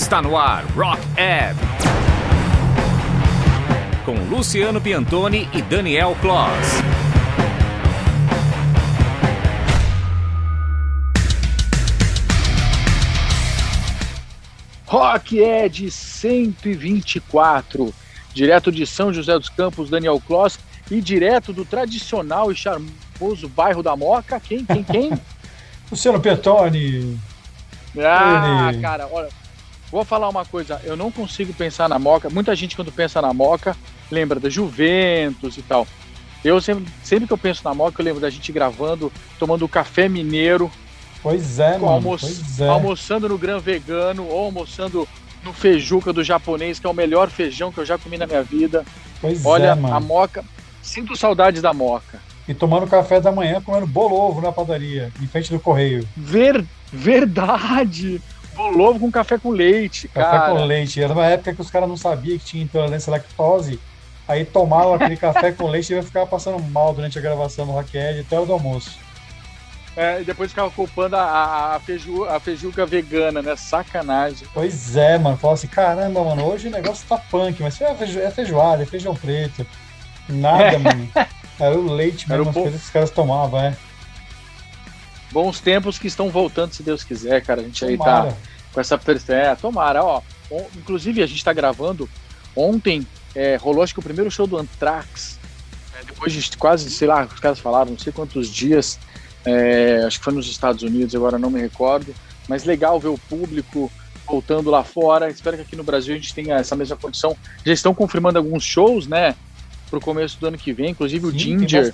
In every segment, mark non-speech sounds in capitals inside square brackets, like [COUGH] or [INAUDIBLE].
Está no ar Rock Ebb. Com Luciano Piantoni e Daniel Kloss. Rock Ed 124, direto de São José dos Campos, Daniel Kloss, e direto do tradicional e charmoso bairro da Moca, quem, quem, quem? [LAUGHS] Luciano Piantoni. Ah, Ele... cara, olha, vou falar uma coisa, eu não consigo pensar na Moca. Muita gente quando pensa na Moca lembra da Juventus e tal. Eu sempre, sempre que eu penso na Moca, eu lembro da gente gravando, tomando café mineiro. Pois é, mano. Pois é. Almoçando no Gran Vegano ou almoçando no Feijuca do japonês, que é o melhor feijão que eu já comi na minha vida. Pois Olha, é, mano. a Moca, sinto saudades da Moca. E tomando café da manhã, comendo bolo ovo na padaria, em frente do correio. Ver, verdade! Bolo ovo com café com leite, Café cara. com leite. Era uma época que os caras não sabiam que tinha intolerância à lactose. Aí tomavam aquele café com leite e ia ficar passando mal durante a gravação do Rockhead até o do almoço. É, e depois ficava culpando a, a, a, feiju, a feijuca vegana, né? Sacanagem. Pois é, mano. Falava assim, caramba, mano, hoje o negócio tá punk, mas é, feijo, é feijoada, é feijão preto. Nada, [LAUGHS] mano. Era o leite Era mesmo, o as coisas que os caras tomavam, é. Bons tempos que estão voltando, se Deus quiser, cara. A gente aí tá Tomara. com essa é, tomara, ó. Inclusive, a gente tá gravando. Ontem é, rolou acho que o primeiro show do Anthrax. É, depois de quase, sei lá, os caras falaram, não sei quantos dias. é, acho que foi nos Estados Unidos, agora não me recordo. Mas legal ver o público voltando lá fora. Espero que aqui no Brasil a gente tenha essa mesma condição. Já estão confirmando alguns shows, né? Pro começo do ano que vem, inclusive o Sim, tem Ginger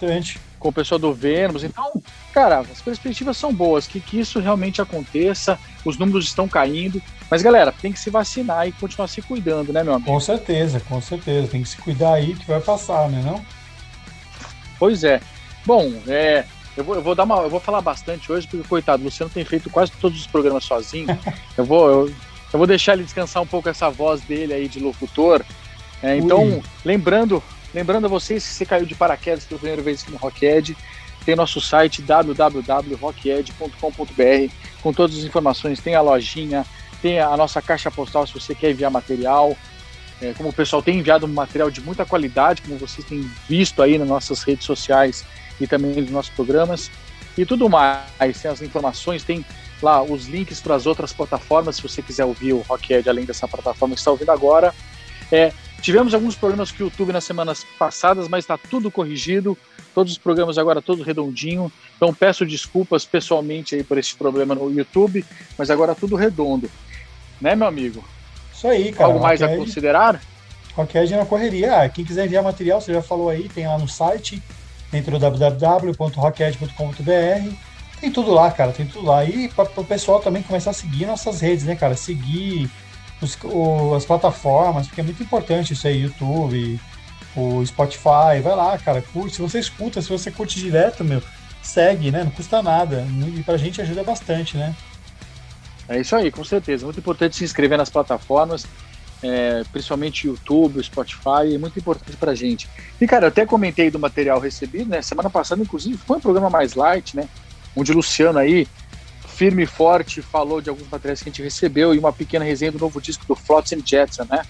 com o pessoal do Vênus. Então, cara, as perspectivas são boas, que, que isso realmente aconteça, os números estão caindo. Mas, galera, tem que se vacinar e continuar se cuidando, né, meu amigo? Com certeza, com certeza. Tem que se cuidar aí que vai passar, né? Não? Pois é. Bom, é, eu, vou, eu vou dar uma. Eu vou falar bastante hoje, porque, coitado, o Luciano tem feito quase todos os programas sozinho. [LAUGHS] eu vou. Eu, eu vou deixar ele descansar um pouco essa voz dele aí de locutor. É, então, lembrando, lembrando a vocês, se você caiu de paraquedas pela primeira vez aqui no Rocked, tem nosso site www.rocked.com.br com todas as informações, tem a lojinha, tem a nossa caixa postal se você quer enviar material. É, como o pessoal tem enviado um material de muita qualidade, como vocês têm visto aí nas nossas redes sociais e também nos nossos programas. E tudo mais, tem as informações, tem lá os links para as outras plataformas, se você quiser ouvir o Rockhead além dessa plataforma que está ouvindo agora. É, tivemos alguns problemas com o YouTube nas semanas passadas, mas está tudo corrigido, todos os programas agora todos redondinho. Então peço desculpas pessoalmente aí por esse problema no YouTube, mas agora tudo redondo. Né, meu amigo? Isso aí, cara. Algo mais a Rockhead- considerar? Rockhead na correria. Ah, quem quiser enviar material, você já falou aí, tem lá no site, dentro do www.rockhead.com.br. Tem tudo lá, cara, tem tudo lá. E para o pessoal também começar a seguir nossas redes, né, cara? Seguir os- o- as plataformas, porque é muito importante isso aí, YouTube, o Spotify. Vai lá, cara, curte. Se você escuta, se você curte direto, meu, segue, né? Não custa nada. E pra gente ajuda bastante, né? É isso aí, com certeza. Muito importante se inscrever nas plataformas, é, principalmente YouTube, Spotify, é muito importante pra gente. E, cara, eu até comentei do material recebido, né? Semana passada, inclusive, foi um programa mais light, né? Onde o Luciano aí, firme e forte, falou de alguns materiais que a gente recebeu e uma pequena resenha do novo disco do Flotsam and Jetsam, né?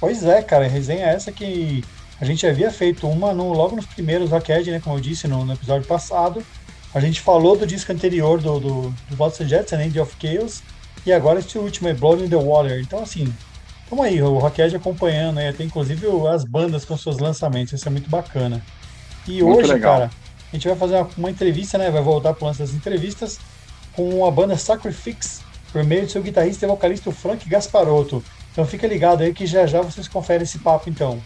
Pois é, cara, a resenha é essa que a gente havia feito uma no- logo nos primeiros Rockhead, né? Como eu disse no, no episódio passado. A gente falou do disco anterior do, do, do Watson Jetson, End of Chaos, e agora esse último é Blood in the Water. Então, assim, vamos aí, o Rockhead acompanhando, né? Tem inclusive as bandas com seus lançamentos, isso é muito bacana. E Muito hoje, legal. cara, a gente vai fazer uma, uma entrevista, né? Vai voltar pro lance das entrevistas com a banda Sacrifix, por meio do seu guitarrista e vocalista Frank Gasparotto. Então fica ligado aí que já já vocês conferem esse papo então.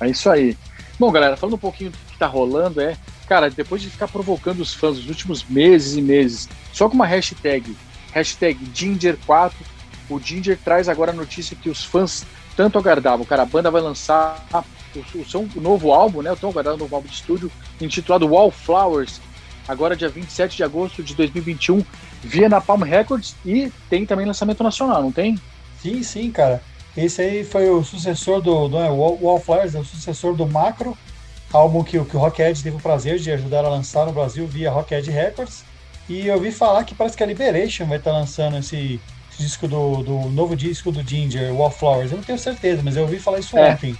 É isso aí. Bom, galera, falando um pouquinho do que tá rolando, é, cara, depois de ficar provocando os fãs nos últimos meses e meses, só com uma hashtag, hashtag Ginger4, o Ginger traz agora a notícia que os fãs tanto aguardavam. Cara, a banda vai lançar o, o seu novo álbum, né? O tão aguardado novo álbum de estúdio, intitulado Wallflowers, agora dia 27 de agosto de 2021, via na Palm Records e tem também lançamento nacional, não tem? Sim, sim, cara. Esse aí foi o sucessor do, do é, Wall- Wallflowers, é o sucessor do Macro, álbum que, o- que o Rockhead teve o prazer de ajudar a lançar no Brasil via Rockhead Records. E eu ouvi falar que parece que a Liberation vai estar lançando esse, disco do, do novo disco do Ginger, Wallflowers. Eu não tenho certeza, mas eu ouvi falar isso é. ontem.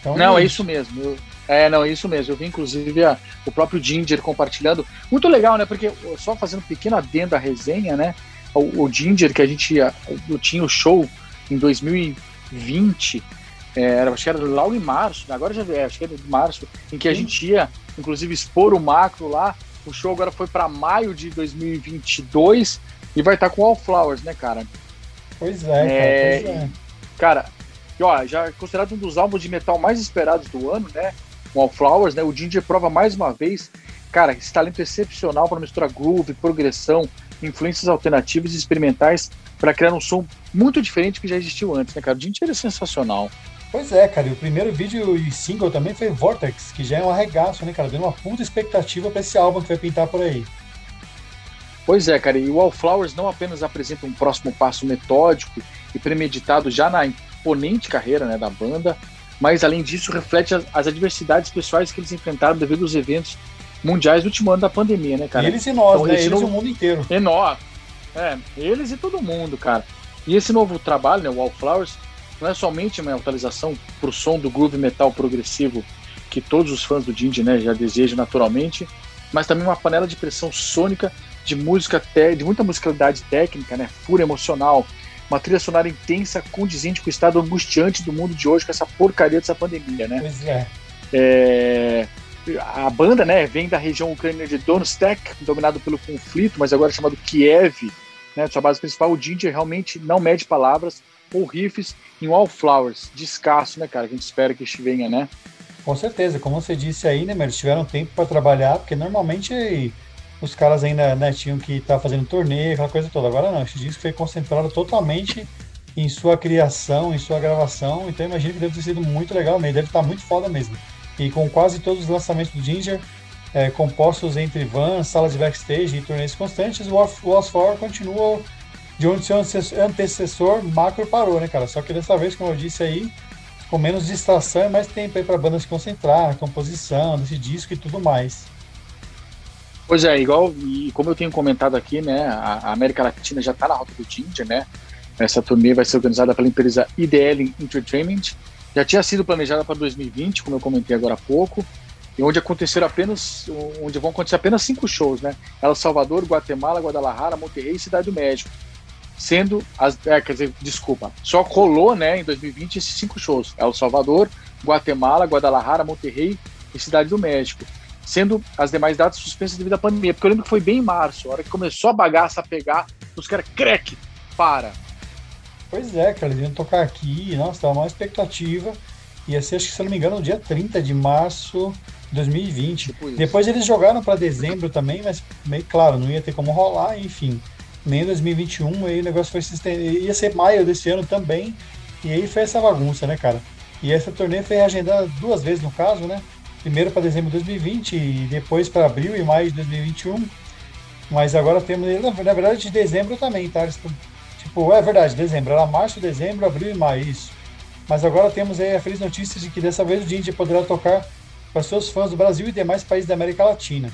Então, não, é isso mesmo. Eu, é, não, é isso mesmo. Eu vi, inclusive, a, o próprio Ginger compartilhando. Muito legal, né? Porque, só fazendo um pequeno adendo à resenha, né? O, o Ginger, que a gente ia, eu tinha o show em 2020, é, era, acho que era lá em março, né? agora já é, acho que era de março, em que a gente ia, inclusive, expor o macro lá. O show agora foi para maio de 2022 e vai estar tá com All Flowers, né, cara? Pois é, cara. É, pois é. Cara, e, ó, já é considerado um dos álbuns de metal mais esperados do ano, né? All Flowers, né? O Ginger prova mais uma vez, cara, esse talento excepcional para misturar groove, progressão, influências alternativas e experimentais para criar um som muito diferente que já existiu antes, né, cara? O Ginger é sensacional. Pois é, cara, e o primeiro vídeo e single também foi Vortex, que já é um arregaço, né, cara? Deu uma puta expectativa para esse álbum que vai pintar por aí. Pois é, cara, e o Wallflowers não apenas apresenta um próximo passo metódico e premeditado já na imponente carreira né, da banda, mas além disso reflete as, as, adversidades pessoais que eles enfrentaram devido aos eventos mundiais do último ano da pandemia, né, cara? Eles e nós, então, né? Eles e o mundo inteiro. E nós. É, eles e todo mundo, cara. E esse novo trabalho, né, Wallflowers, não é somente uma atualização para o som do groove metal progressivo que todos os fãs do Ginger né, já desejam naturalmente, mas também uma panela de pressão sônica de música, de muita musicalidade técnica, né, fúria emocional, uma trilha sonora intensa, condizente com o estado angustiante do mundo de hoje, com essa porcaria dessa pandemia, né? Pois é. é a banda, né, vem da região ucraniana de Donetsk, dominado pelo conflito, mas agora chamado Kiev, né, sua base principal, o Ginger realmente não mede palavras ou riffs em Wallflowers, de escasso, né, cara, que a gente espera que venha, né? Com certeza, como você disse aí, né, mas eles tiveram tempo para trabalhar, porque normalmente os caras ainda né, tinham que estar tá fazendo torneio, aquela coisa toda. Agora não, esse disco foi concentrado totalmente em sua criação, em sua gravação, então imagino que deve ter sido muito legal mesmo, deve estar tá muito foda mesmo. E com quase todos os lançamentos do Ginger, é, compostos entre vans, salas de backstage e turnês constantes, o Lost continua de onde seu antecessor Macro parou, né, cara? Só que dessa vez, como eu disse aí, com menos distração e mais tempo aí para a banda se concentrar, composição desse disco e tudo mais. Pois é, igual, e como eu tenho comentado aqui, né, a, América Latina já está na rota do Ginger, né? Essa turnê vai ser organizada pela empresa IDL Entertainment. Já tinha sido planejada para 2020, como eu comentei agora há pouco, e onde aconteceram apenas, onde vão acontecer apenas cinco shows, né? El Salvador, Guatemala, Guadalajara, Monterrey e Cidade do México. Sendo as, é, quer dizer, desculpa, só rolou, né, em 2020 esses cinco shows: El Salvador, Guatemala, Guadalajara, Monterrey e Cidade do México sendo as demais datas suspensas devido à pandemia. Porque eu lembro que foi bem em março, a hora que começou a bagaça a pegar, os caras, crack, para. Pois é, cara, eles iam tocar aqui, nossa, tava uma expectativa. Ia ser, acho que se eu não me engano, no dia 30 de março de 2020. Tipo Depois eles jogaram para dezembro também, mas meio claro, não ia ter como rolar, enfim. Nem em 2021, aí o negócio foi se estender. Ia ser maio desse ano também. E aí foi essa bagunça, né, cara? E essa turnê foi agendada duas vezes no caso, né? Primeiro para dezembro de 2020 e depois para abril e maio de 2021. Mas agora temos, na verdade, de dezembro também, tá? Tipo, é verdade, dezembro. Era março, dezembro, abril e maio, isso. Mas agora temos aí a feliz notícia de que dessa vez o Ginger poderá tocar para seus fãs do Brasil e demais países da América Latina.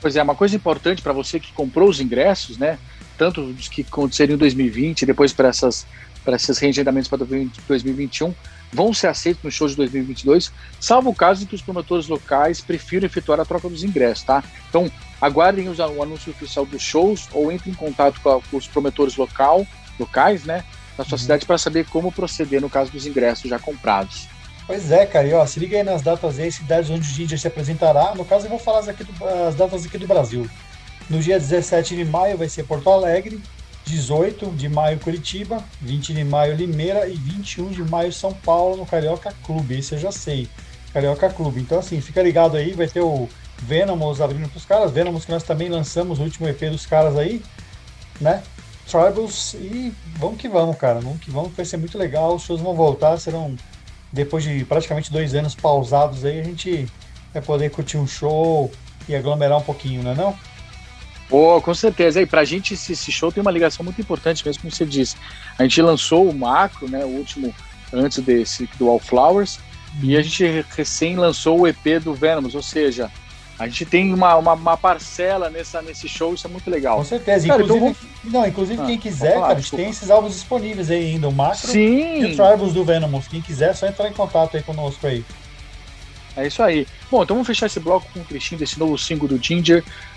Pois é, uma coisa importante para você que comprou os ingressos, né? Tanto os que aconteceram em 2020 e depois para essas para esses reengendamentos para 2021, vão ser aceitos no show de 2022, salvo o caso em que os promotores locais prefiram efetuar a troca dos ingressos, tá? Então, aguardem o anúncio oficial dos shows ou entre em contato com, a, com os promotores local, locais, né, da sua uhum. cidade para saber como proceder no caso dos ingressos já comprados. Pois é, cara, e ó, se liga aí nas datas aí, cidades onde o Ginger se apresentará. No caso, eu vou falar as, aqui do, as datas aqui do Brasil. No dia 17 de maio vai ser Porto Alegre, 18 de maio Curitiba, 20 de maio Limeira e 21 de maio São Paulo no Carioca Clube. Esse eu já sei. Carioca Clube. Então assim, fica ligado aí, vai ter o Venomous abrindo pros caras, Venomous que nós também lançamos o último EP dos caras aí, né? Tribals e vamos que vamos, cara. Vamos que vamos, vai ser muito legal. Os shows vão voltar, serão depois de praticamente dois anos pausados aí, a gente vai poder curtir um show e aglomerar um pouquinho, não é não? Pô, com certeza. E pra gente esse, esse, show tem uma ligação muito importante, mesmo como você disse. A gente lançou o Macro, né, o último antes desse do All Flowers, e a gente recém lançou o EP do Venomous, ou seja, A gente tem uma, uma, uma, parcela nessa, nesse show, isso é muito legal. Com certeza. Cara, inclusive, então, não, inclusive ah, quem quiser, falar, cara, a gente tem esses álbuns disponíveis aí ainda, o Macro Sim. e o Tribals do Venomous. Quem quiser, é só entrar em contato aí conosco aí. É isso aí. Bom, então vamos fechar esse bloco com um trechinho desse novo single do Ginger.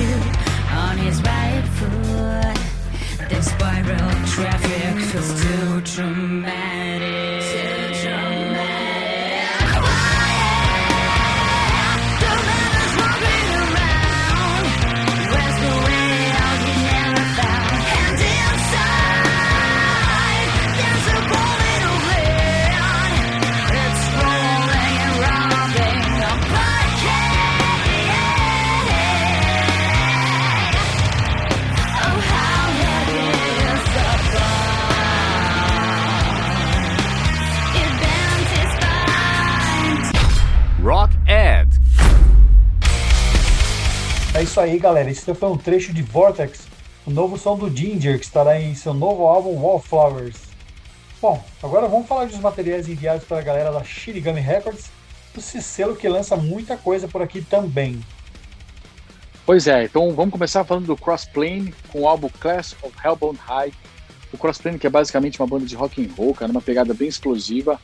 on his right foot. The spiral traffic feels too dramatic. Isso aí, galera. Esse foi um trecho de Vortex, o novo som do Ginger, que estará em seu novo álbum Wallflowers. Bom, agora vamos falar dos materiais enviados para a galera da Shirigami Records, esse selo que lança muita coisa por aqui também. Pois é, então vamos começar falando do Crossplane com o álbum Class of Hellbound High. O Crossplane que é basicamente uma banda de rock and roll, cara, uma pegada bem explosiva.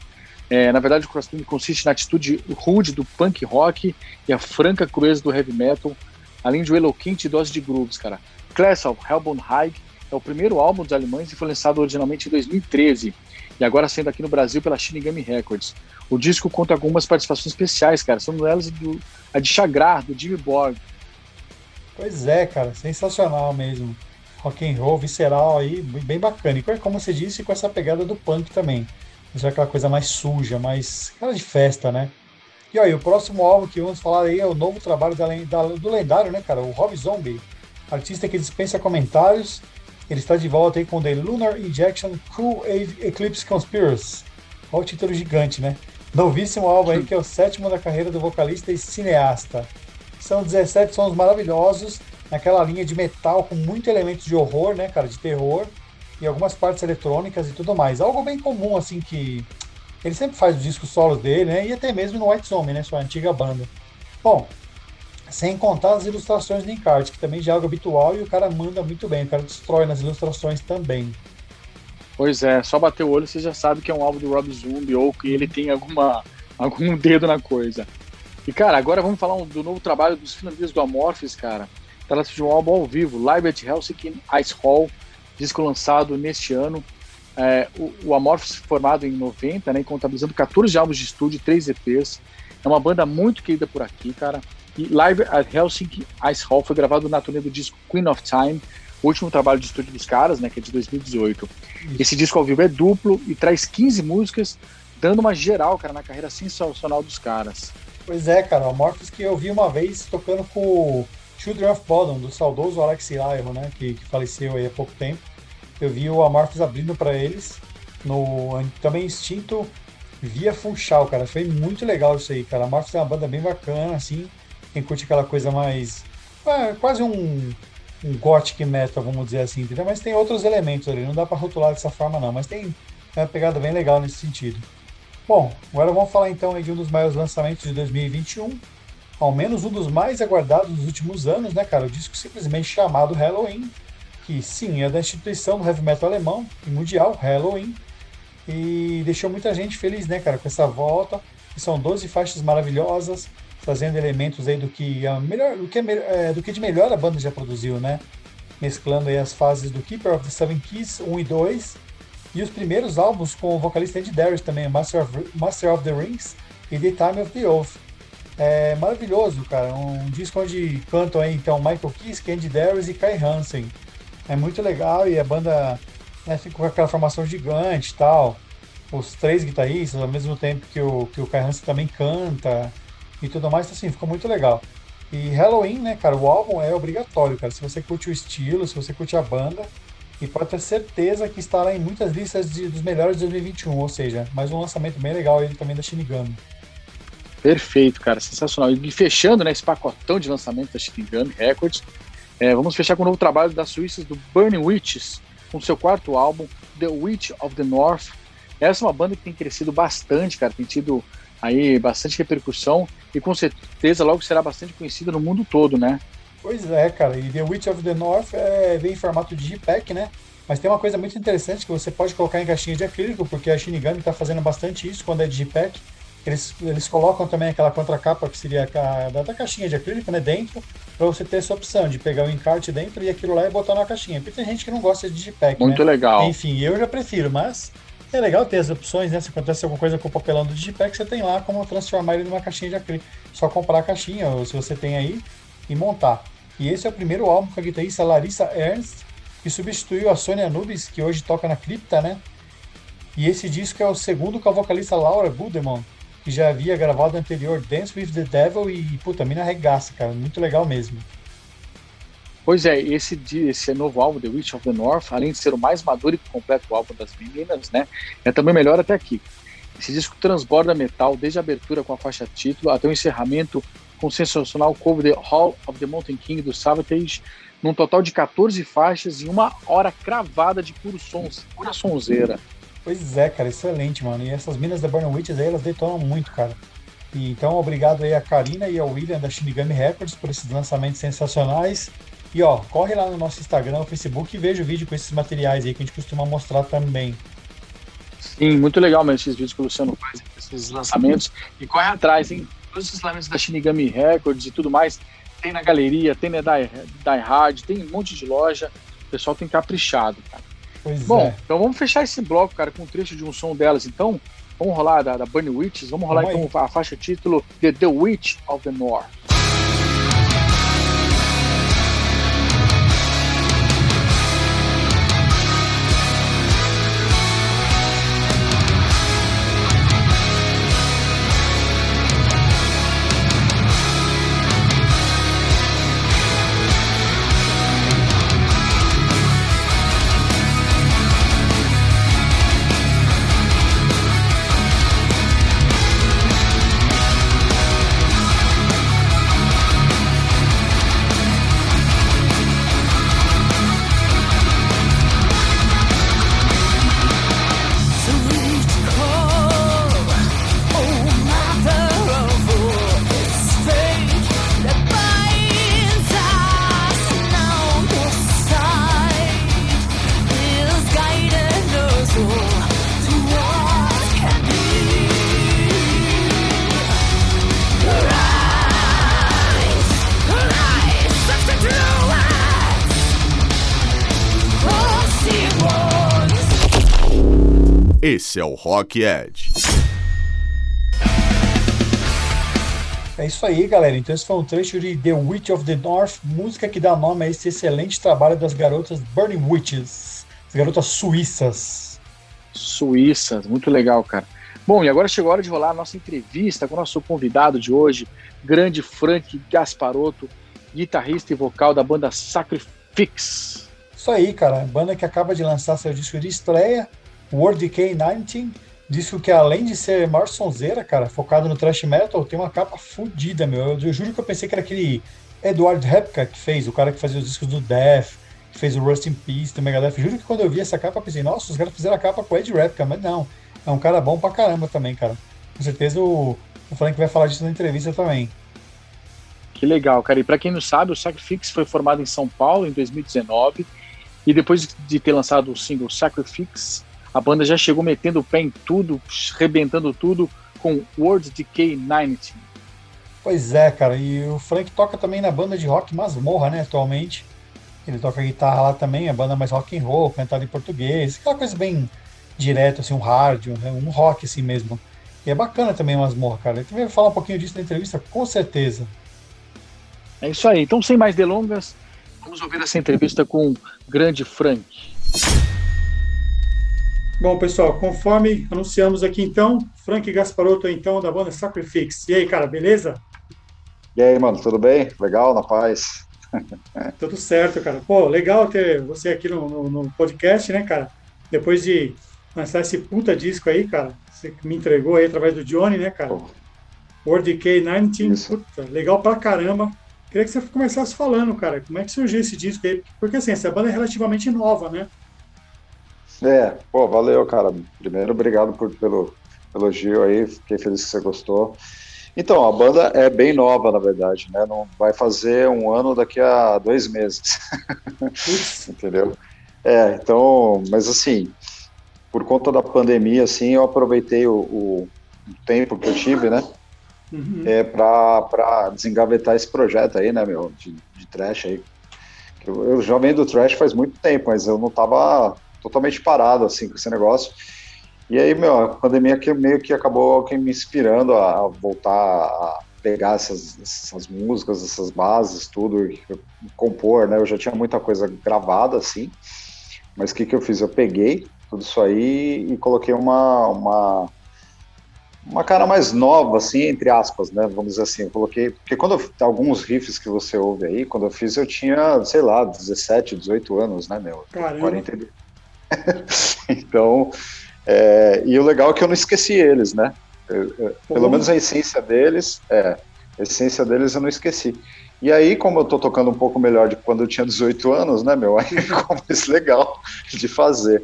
É, na verdade, o Crossplane consiste na atitude rude do punk rock e a franca crueza do heavy metal, além de uma eloquente dose de grooves, cara. Class of Hellbound High é o primeiro álbum dos alemães e foi lançado originalmente em 2013 e agora sendo aqui no Brasil pela Shinigami Records. O disco conta algumas participações especiais, cara, são elas do, a de Chagrar, do Jimmy Borg. Pois é, cara, sensacional mesmo. Rock and roll, visceral aí, bem bacana. E como você disse, com essa pegada do punk também. Isso é aquela coisa mais suja, mais cara de festa, né? E aí, o próximo álbum que vamos falar aí é o novo trabalho da, da, do lendário, né, cara? O Rob Zombie, artista que dispensa comentários. Ele está de volta aí com The Lunar Injection Cool Eclipse Conspiracy. Olha o título gigante, né? Novíssimo álbum aí, que é o sétimo da carreira do vocalista e cineasta. São 17 sons maravilhosos, naquela linha de metal com muito elementos de horror, né, cara, de terror, e algumas partes eletrônicas e tudo mais. Algo bem comum, assim, que ele sempre faz os discos solos dele, né? E até mesmo no White Zombie, né? Sua antiga banda. Bom, sem contar as ilustrações do encarte, que também já é algo habitual e o cara manda muito bem, o cara destrói nas ilustrações também. Pois é, só bater o olho você já sabe que é um álbum do Rob Zombie ou que ele tem alguma, [LAUGHS] algum dedo na coisa. E cara, agora vamos falar do novo trabalho dos finlandês do Amorphis, cara. Trata-se de um álbum ao vivo, Live at Helsinki Ice Hall, disco lançado neste ano. É, o, o Amorphis formado em 90, né, contabilizando 14 álbuns de estúdio, 3 EPs. É uma banda muito querida por aqui, cara. E Live at Helsinki Ice Hall foi gravado na turnê do disco Queen of Time, o último trabalho de estúdio dos caras, né, que é de 2018. Isso. Esse disco ao vivo é duplo e traz 15 músicas, dando uma geral, cara, na carreira sensacional dos caras. Pois é, cara, o Amorphis que eu vi uma vez tocando com o Children of Bodom, do saudoso Alex Iron, né, que, que faleceu aí há pouco tempo eu vi o Amorphis abrindo para eles no também Instinto via Funchal, cara. Foi muito legal isso aí, cara. Amorphis é uma banda bem bacana, assim. Quem curte aquela coisa mais. É, quase um, um gothic metal, vamos dizer assim, entendeu? Mas tem outros elementos ali, não dá para rotular dessa forma, não. Mas tem uma pegada bem legal nesse sentido. Bom, agora vamos falar então de um dos maiores lançamentos de 2021. Ao menos um dos mais aguardados dos últimos anos, né, cara? O disco simplesmente chamado Halloween, que sim, é da instituição do heavy metal alemão e mundial, Halloween, e deixou muita gente feliz, né, cara, com essa volta. E são 12 faixas maravilhosas, trazendo elementos aí do que a melhor, do que, é, do que de melhor a banda já produziu, né? Mesclando aí as fases do Keeper of the Seven Keys 1 e 2 e os primeiros álbuns com o vocalista Andy Darius também, Master of, Master of the Rings e The Time of the Oath. É maravilhoso, cara. Um disco onde cantam aí então Michael Kiske, Andy Darius e Kai Hansen é muito legal e a banda né, com aquela formação gigante e tal. Os três guitarristas, ao mesmo tempo que o, que o Kai Hansen também canta. e tudo mais, então, assim, ficou muito legal. E Halloween, né, cara, o álbum é obrigatório, cara. Se você curte o estilo, se você curte a banda, e pode ter certeza que estará em muitas listas de, dos melhores de 2021, ou seja, mais um lançamento bem legal ele também da Shinigami. Perfeito, cara, sensacional. E fechando né, esse pacotão de lançamento da Shinigami Records, é, vamos fechar com o um novo trabalho das suíças do Burning Witches, com seu quarto álbum, The Witch of the North. Essa é uma banda que tem crescido bastante, cara, tem tido aí bastante repercussão e com certeza logo será bastante conhecida no mundo todo, né? Pois é, cara, e The Witch of the North é, vem em formato de JPEG, né? Mas tem uma coisa muito interessante que você pode colocar em caixinha de acrílico, porque a Shinigami está fazendo bastante isso quando é de JPEG. Eles, eles colocam também aquela contracapa que seria a, da, da caixinha de acrílico, né, dentro, para você ter essa opção de pegar o encarte dentro e aquilo lá e botar na caixinha. Porque tem gente que não gosta de JPEG, Muito né? legal. Enfim, eu já prefiro, mas é legal ter as opções, né? Se acontece alguma coisa com o papelão do Digipack, você tem lá como transformar ele numa caixinha de acrílico. Só comprar a caixinha, ou se você tem aí, e montar. E esse é o primeiro álbum com a guitarrista Larissa Ernst, que substituiu a Sônia Nubes, que hoje toca na Cripta, né? E esse disco é o segundo com a vocalista Laura Budemont, que já havia gravado anterior Dance with the Devil e, puta, mina regaça, cara. Muito legal mesmo. Pois é, esse, esse novo álbum, The Witch of the North, além de ser o mais maduro e completo álbum das meninas, né, é também melhor até aqui. Esse disco transborda metal desde a abertura com a faixa título até o encerramento com o sensacional cover The Hall of the Mountain King do Savatage, num total de 14 faixas e uma hora cravada de puro sons, pura sonzeira. Pois é, cara, excelente, mano. E essas minas da Burn Witches aí, elas detonam muito, cara. E, então, obrigado aí a Karina e ao William da Shinigami Records por esses lançamentos sensacionais. E ó, corre lá no nosso Instagram, Facebook e veja o vídeo com esses materiais aí que a gente costuma mostrar também. Sim, muito legal mesmo esses vídeos que o Luciano faz, esses lançamentos. E corre atrás, hein? Todos esses lançamentos da Shinigami Records e tudo mais, tem na galeria, tem na Die, Die Hard, tem um monte de loja. O pessoal tem caprichado, cara. Pois Bom, é. então vamos fechar esse bloco, cara, com um trecho de um som delas. Então, vamos rolar da, da Bunny Witches, vamos rolar Vamos então a faixa título The, The Witch of the North. Esse é o Rock Edge. É isso aí, galera. Então esse foi um trecho de The Witch of the North, música que dá nome a esse excelente trabalho das garotas Burning Witches, as garotas suíças. Suíças, muito legal, cara. Bom, e agora chegou a hora de rolar a nossa entrevista com o nosso convidado de hoje, grande Frank Gasparotto, guitarrista e vocal da banda Sacrifix. Isso aí, cara. Banda que acaba de lançar seu disco de estreia, World Decay 19, disco que além de ser maior cara, focado no thrash metal, tem uma capa fodida, meu. Eu, eu, juro que eu pensei que era aquele Edward Repka que fez, o cara que fazia os discos do Death, que fez o Rust in Peace do Megadeth. Juro que quando eu vi essa capa, eu pensei, nossa, os caras fizeram a capa com o Ed Repka, mas não. É um cara bom pra caramba também, cara. Com certeza o, o Frank vai falar disso na entrevista também. Que legal, cara. E para quem não sabe, o Sacrifix foi formado em São Paulo em 2019 e depois de ter lançado o single Sacrifix, a banda já chegou metendo o pé em tudo, rebentando tudo com World Decay 19. Pois é, cara. E o Frank toca também na banda de rock Masmorra, né, atualmente. Ele toca guitarra lá também, a banda mais rock and roll, cantada em português, aquela coisa bem direta, assim, um hard, um, um rock assim mesmo. E é bacana também Masmorra, cara. Ele vai falar um pouquinho disso na entrevista, com certeza. É isso aí. Então, sem mais delongas, vamos ouvir essa entrevista com o grande Frank. Bom, pessoal, conforme anunciamos aqui então, Frank Gasparotto, então, da banda Sacrifix. E aí, cara, beleza? E aí, mano, tudo bem? Legal, na paz? [LAUGHS] Tudo certo, cara. Pô, legal ter você aqui no, no, no podcast, né, cara? Depois de lançar esse puta disco aí, cara, você me entregou aí através do Johnny, né, cara? Pô. World Decay 19, puta, legal pra caramba. Queria que você começasse falando, cara, como é que surgiu esse disco aí? Porque assim, essa banda é relativamente nova, né? É, pô, valeu, cara. Primeiro, obrigado por, pelo elogio aí, fiquei feliz que você gostou. Então, a banda é bem nova, na verdade, né? Não vai fazer um ano daqui a dois meses. [LAUGHS] Entendeu? É, então, mas assim, por conta da pandemia, assim, eu aproveitei o, o tempo que eu tive, né? Uhum. É, para desengavetar esse projeto aí, né, meu, de, de trash aí. Eu, eu já venho do trash faz muito tempo, mas eu não tava totalmente parado, assim, com esse negócio. E aí, meu, a pandemia que meio que acabou que me inspirando a, voltar a pegar essas, essas músicas, essas bases, tudo, e compor, né? Eu já tinha muita coisa gravada, assim, mas o que, que eu fiz? Eu peguei tudo isso aí e coloquei uma, uma, uma cara mais nova, assim, entre aspas, né? Vamos dizer assim. Eu coloquei. Porque quando eu, alguns riffs que você ouve aí, quando eu fiz, eu tinha, sei lá, 17, 18 anos, né, meu? Caramba. 42. [LAUGHS] então, é, e o legal é que eu não esqueci eles, né? Eu, eu, pelo menos a essência deles, é, a essência deles eu não esqueci. E aí, como eu tô tocando um pouco melhor de quando eu tinha 18 anos, né, meu? [LAUGHS] Aí ficou mais legal de fazer.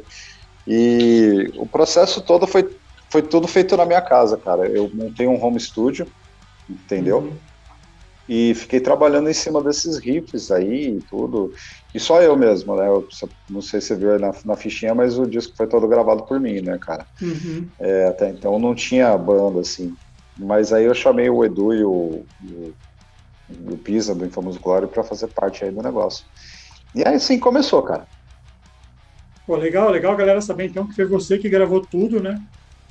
E o processo todo foi, foi tudo feito na minha casa, cara. Eu montei um home studio, entendeu? Uhum e fiquei trabalhando em cima desses riffs aí e tudo. E só eu mesmo, né? Eu, não sei se você viu aí na, na, fichinha, mas o disco foi todo gravado por mim, né, cara? Uhum. É, até então não tinha banda, assim. Mas aí eu chamei o Edu e o, o, o Pisa, do Infamous Glory, para fazer parte aí do negócio. E aí sim começou, cara. Pô, legal, legal, galera, saber então que foi você que gravou tudo, né?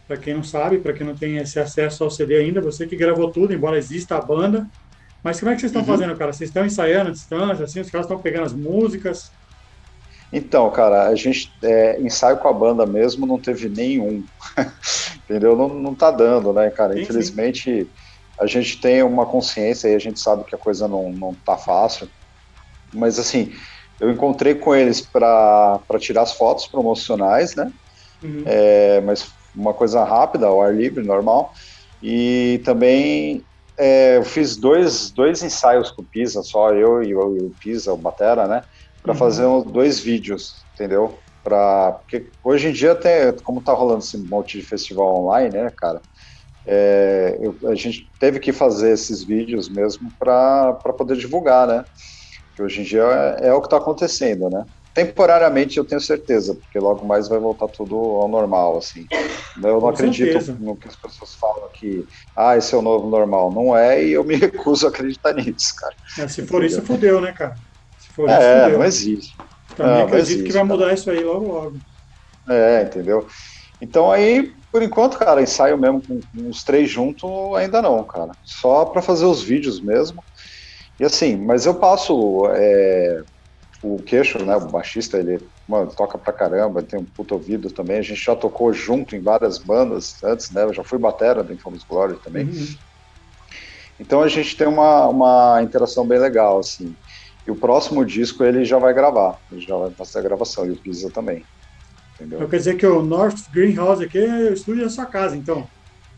Para quem não sabe, para quem não tem esse acesso ao CD ainda, você que gravou tudo, embora exista a banda, mas como é que vocês estão uhum. fazendo, cara? Vocês estão ensaiando à distância, assim, os caras estão pegando as músicas? Então, cara, a gente é, ensaio com a banda mesmo não teve nenhum, [LAUGHS] entendeu? Não, não tá dando, né, cara? Sim, Infelizmente, sim. a gente tem uma consciência e a gente sabe que a coisa não, não tá fácil. Mas, assim, eu encontrei com eles para tirar as fotos promocionais, né? Uhum. É, mas uma coisa rápida, ao ar livre, normal. E também é, eu fiz dois, dois ensaios com o Pisa, só eu e o, o Pisa, o Batera, né? Para uhum. fazer um, dois vídeos, entendeu? Pra, porque hoje em dia, tem, como tá rolando esse monte de festival online, né, cara? É, eu, a gente teve que fazer esses vídeos mesmo para poder divulgar, né? Que hoje em dia é, é o que está acontecendo, né? Temporariamente eu tenho certeza, porque logo mais vai voltar tudo ao normal, assim. Eu não Com acredito certeza. no que as pessoas falam que, ah, esse é o novo normal. Não é, e eu me [LAUGHS] recuso a acreditar nisso, cara. É, se for Entendeu? isso, fudeu, né, cara? Se for é, isso, fudeu. não existe. Também não, acredito existe, que vai mudar cara. isso aí logo, logo. É, entendeu? Então aí, por enquanto, cara, ensaio mesmo com, com os três juntos, ainda não, cara. Só para fazer os vídeos mesmo. E assim, mas eu passo é, o Queixo, né, o baixista, ele mano, toca pra caramba, tem um puto ouvido também. A gente já tocou junto em várias bandas antes, né? Eu já fui batera do Infamous Glory também. Uhum. Então a gente tem uma, uma interação bem legal, assim. E o próximo disco ele já vai gravar, ele já vai fazer a gravação, e o Pisa também. Entendeu? Então quer dizer que o North Greenhouse aqui é o estúdio da sua casa, então.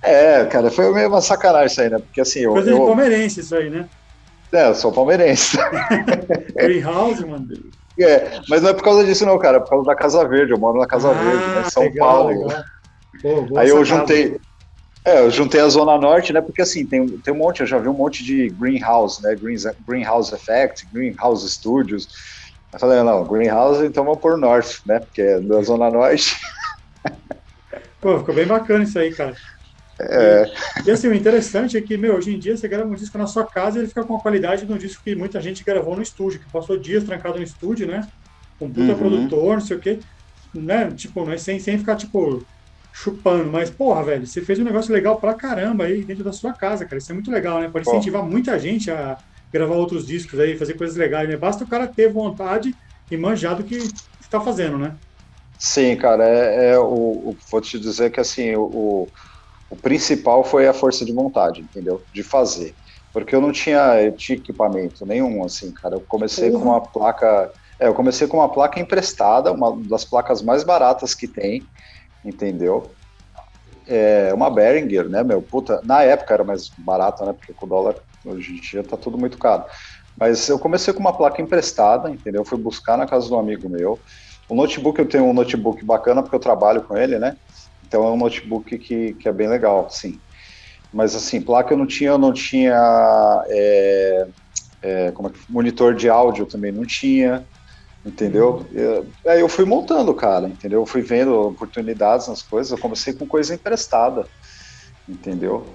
É, cara, foi meio uma sacanagem isso aí, né? Porque assim. Coisa eu, de palmeirense isso aí, né? É, eu sou palmeirense. [LAUGHS] Greenhouse, mano. É, mas não é por causa disso, não, cara. É por causa da Casa Verde. Eu moro na Casa ah, Verde, né, São legal, Paulo. Legal. Pô, Aí eu juntei. É, eu juntei a Zona Norte, né? Porque assim, tem, tem um monte, eu já vi um monte de Greenhouse, né? Green, Greenhouse Effect, Greenhouse Studios. Eu falei, não, Greenhouse, então vamos por Norte, né? Porque é da Zona Norte. Pô, ficou bem bacana isso aí, cara. É. E, e, assim, o interessante é que, meu, hoje em dia você grava um disco na sua casa e ele fica com a qualidade de um disco que muita gente gravou no estúdio, que passou dias trancado no estúdio, né? Com puta uhum. produtor, não sei o quê. Né? Tipo, né? sem, sem ficar, tipo, chupando. Mas, porra, velho, você fez um negócio legal pra caramba aí dentro da sua casa, cara. Isso é muito legal, né? Pode incentivar muita gente a gravar outros discos aí, fazer coisas legais, né? Basta o cara ter vontade e manjar do que está fazendo, né? Sim, cara, é, é o, o, vou te dizer que assim, o, o principal foi a força de vontade, entendeu? De fazer. porque eu não tinha, eu tinha equipamento nenhum, assim, cara. Eu comecei uhum. com uma placa. É, eu comecei com uma placa emprestada, uma das placas mais baratas que tem, entendeu? É uma Behringer, né, meu? Puta, na época era mais barata, né? Porque com o dólar hoje em dia tá tudo muito caro. Mas eu comecei com uma placa emprestada, entendeu? Fui buscar na casa de um amigo meu. O notebook, eu tenho um notebook bacana porque eu trabalho com ele, né? Então é um notebook que, que é bem legal, sim. Mas assim, placa eu não tinha, eu não tinha é, é, como é, monitor de áudio também não tinha, entendeu? Uhum. Aí eu fui montando, cara, entendeu? Eu fui vendo oportunidades nas coisas, eu comecei com coisa emprestada, entendeu?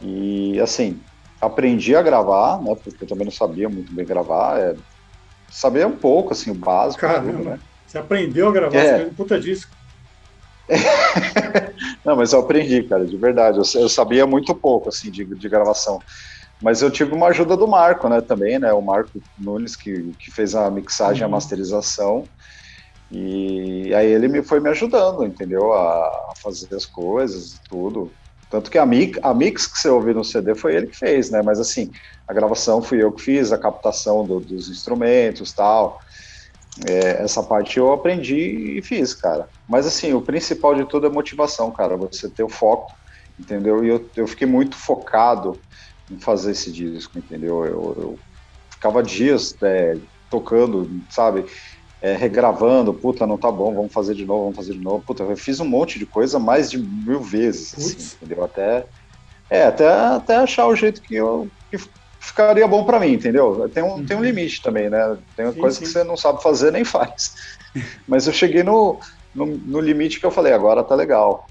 E assim, aprendi a gravar, né? Porque eu também não sabia muito bem gravar, é, sabia um pouco, assim, o básico. Caramba, tudo, né? você aprendeu a gravar, é. você um puta disco. [LAUGHS] Não, mas eu aprendi, cara, de verdade. Eu, eu sabia muito pouco, assim, de, de, gravação. Mas eu tive uma ajuda do Marco, né, também, né? O Marco Nunes, que, que fez a mixagem, uhum. a masterização. E aí ele me foi me ajudando, entendeu? A, a fazer as coisas e tudo. Tanto que a mix, a mix que você ouviu no CD foi ele que fez, né? Mas assim, a gravação fui eu que fiz, a captação do, dos instrumentos tal. É, essa parte eu aprendi e fiz, cara. Mas assim, o principal de tudo é motivação, cara. Você ter o foco, entendeu? E eu, eu fiquei muito focado em fazer esse disco, entendeu? Eu, eu ficava dias é, tocando, sabe? É, regravando, puta, não tá bom, vamos fazer de novo, vamos fazer de novo. Puta, eu fiz um monte de coisa mais de mil vezes, assim, entendeu? Até, é, até, até achar o jeito que eu que ficaria bom para mim, entendeu? Tem um, uhum. tem um limite também, né? Tem sim, coisa sim. que você não sabe fazer nem [LAUGHS] faz. Mas eu cheguei no, no, no, limite que eu falei, agora tá legal,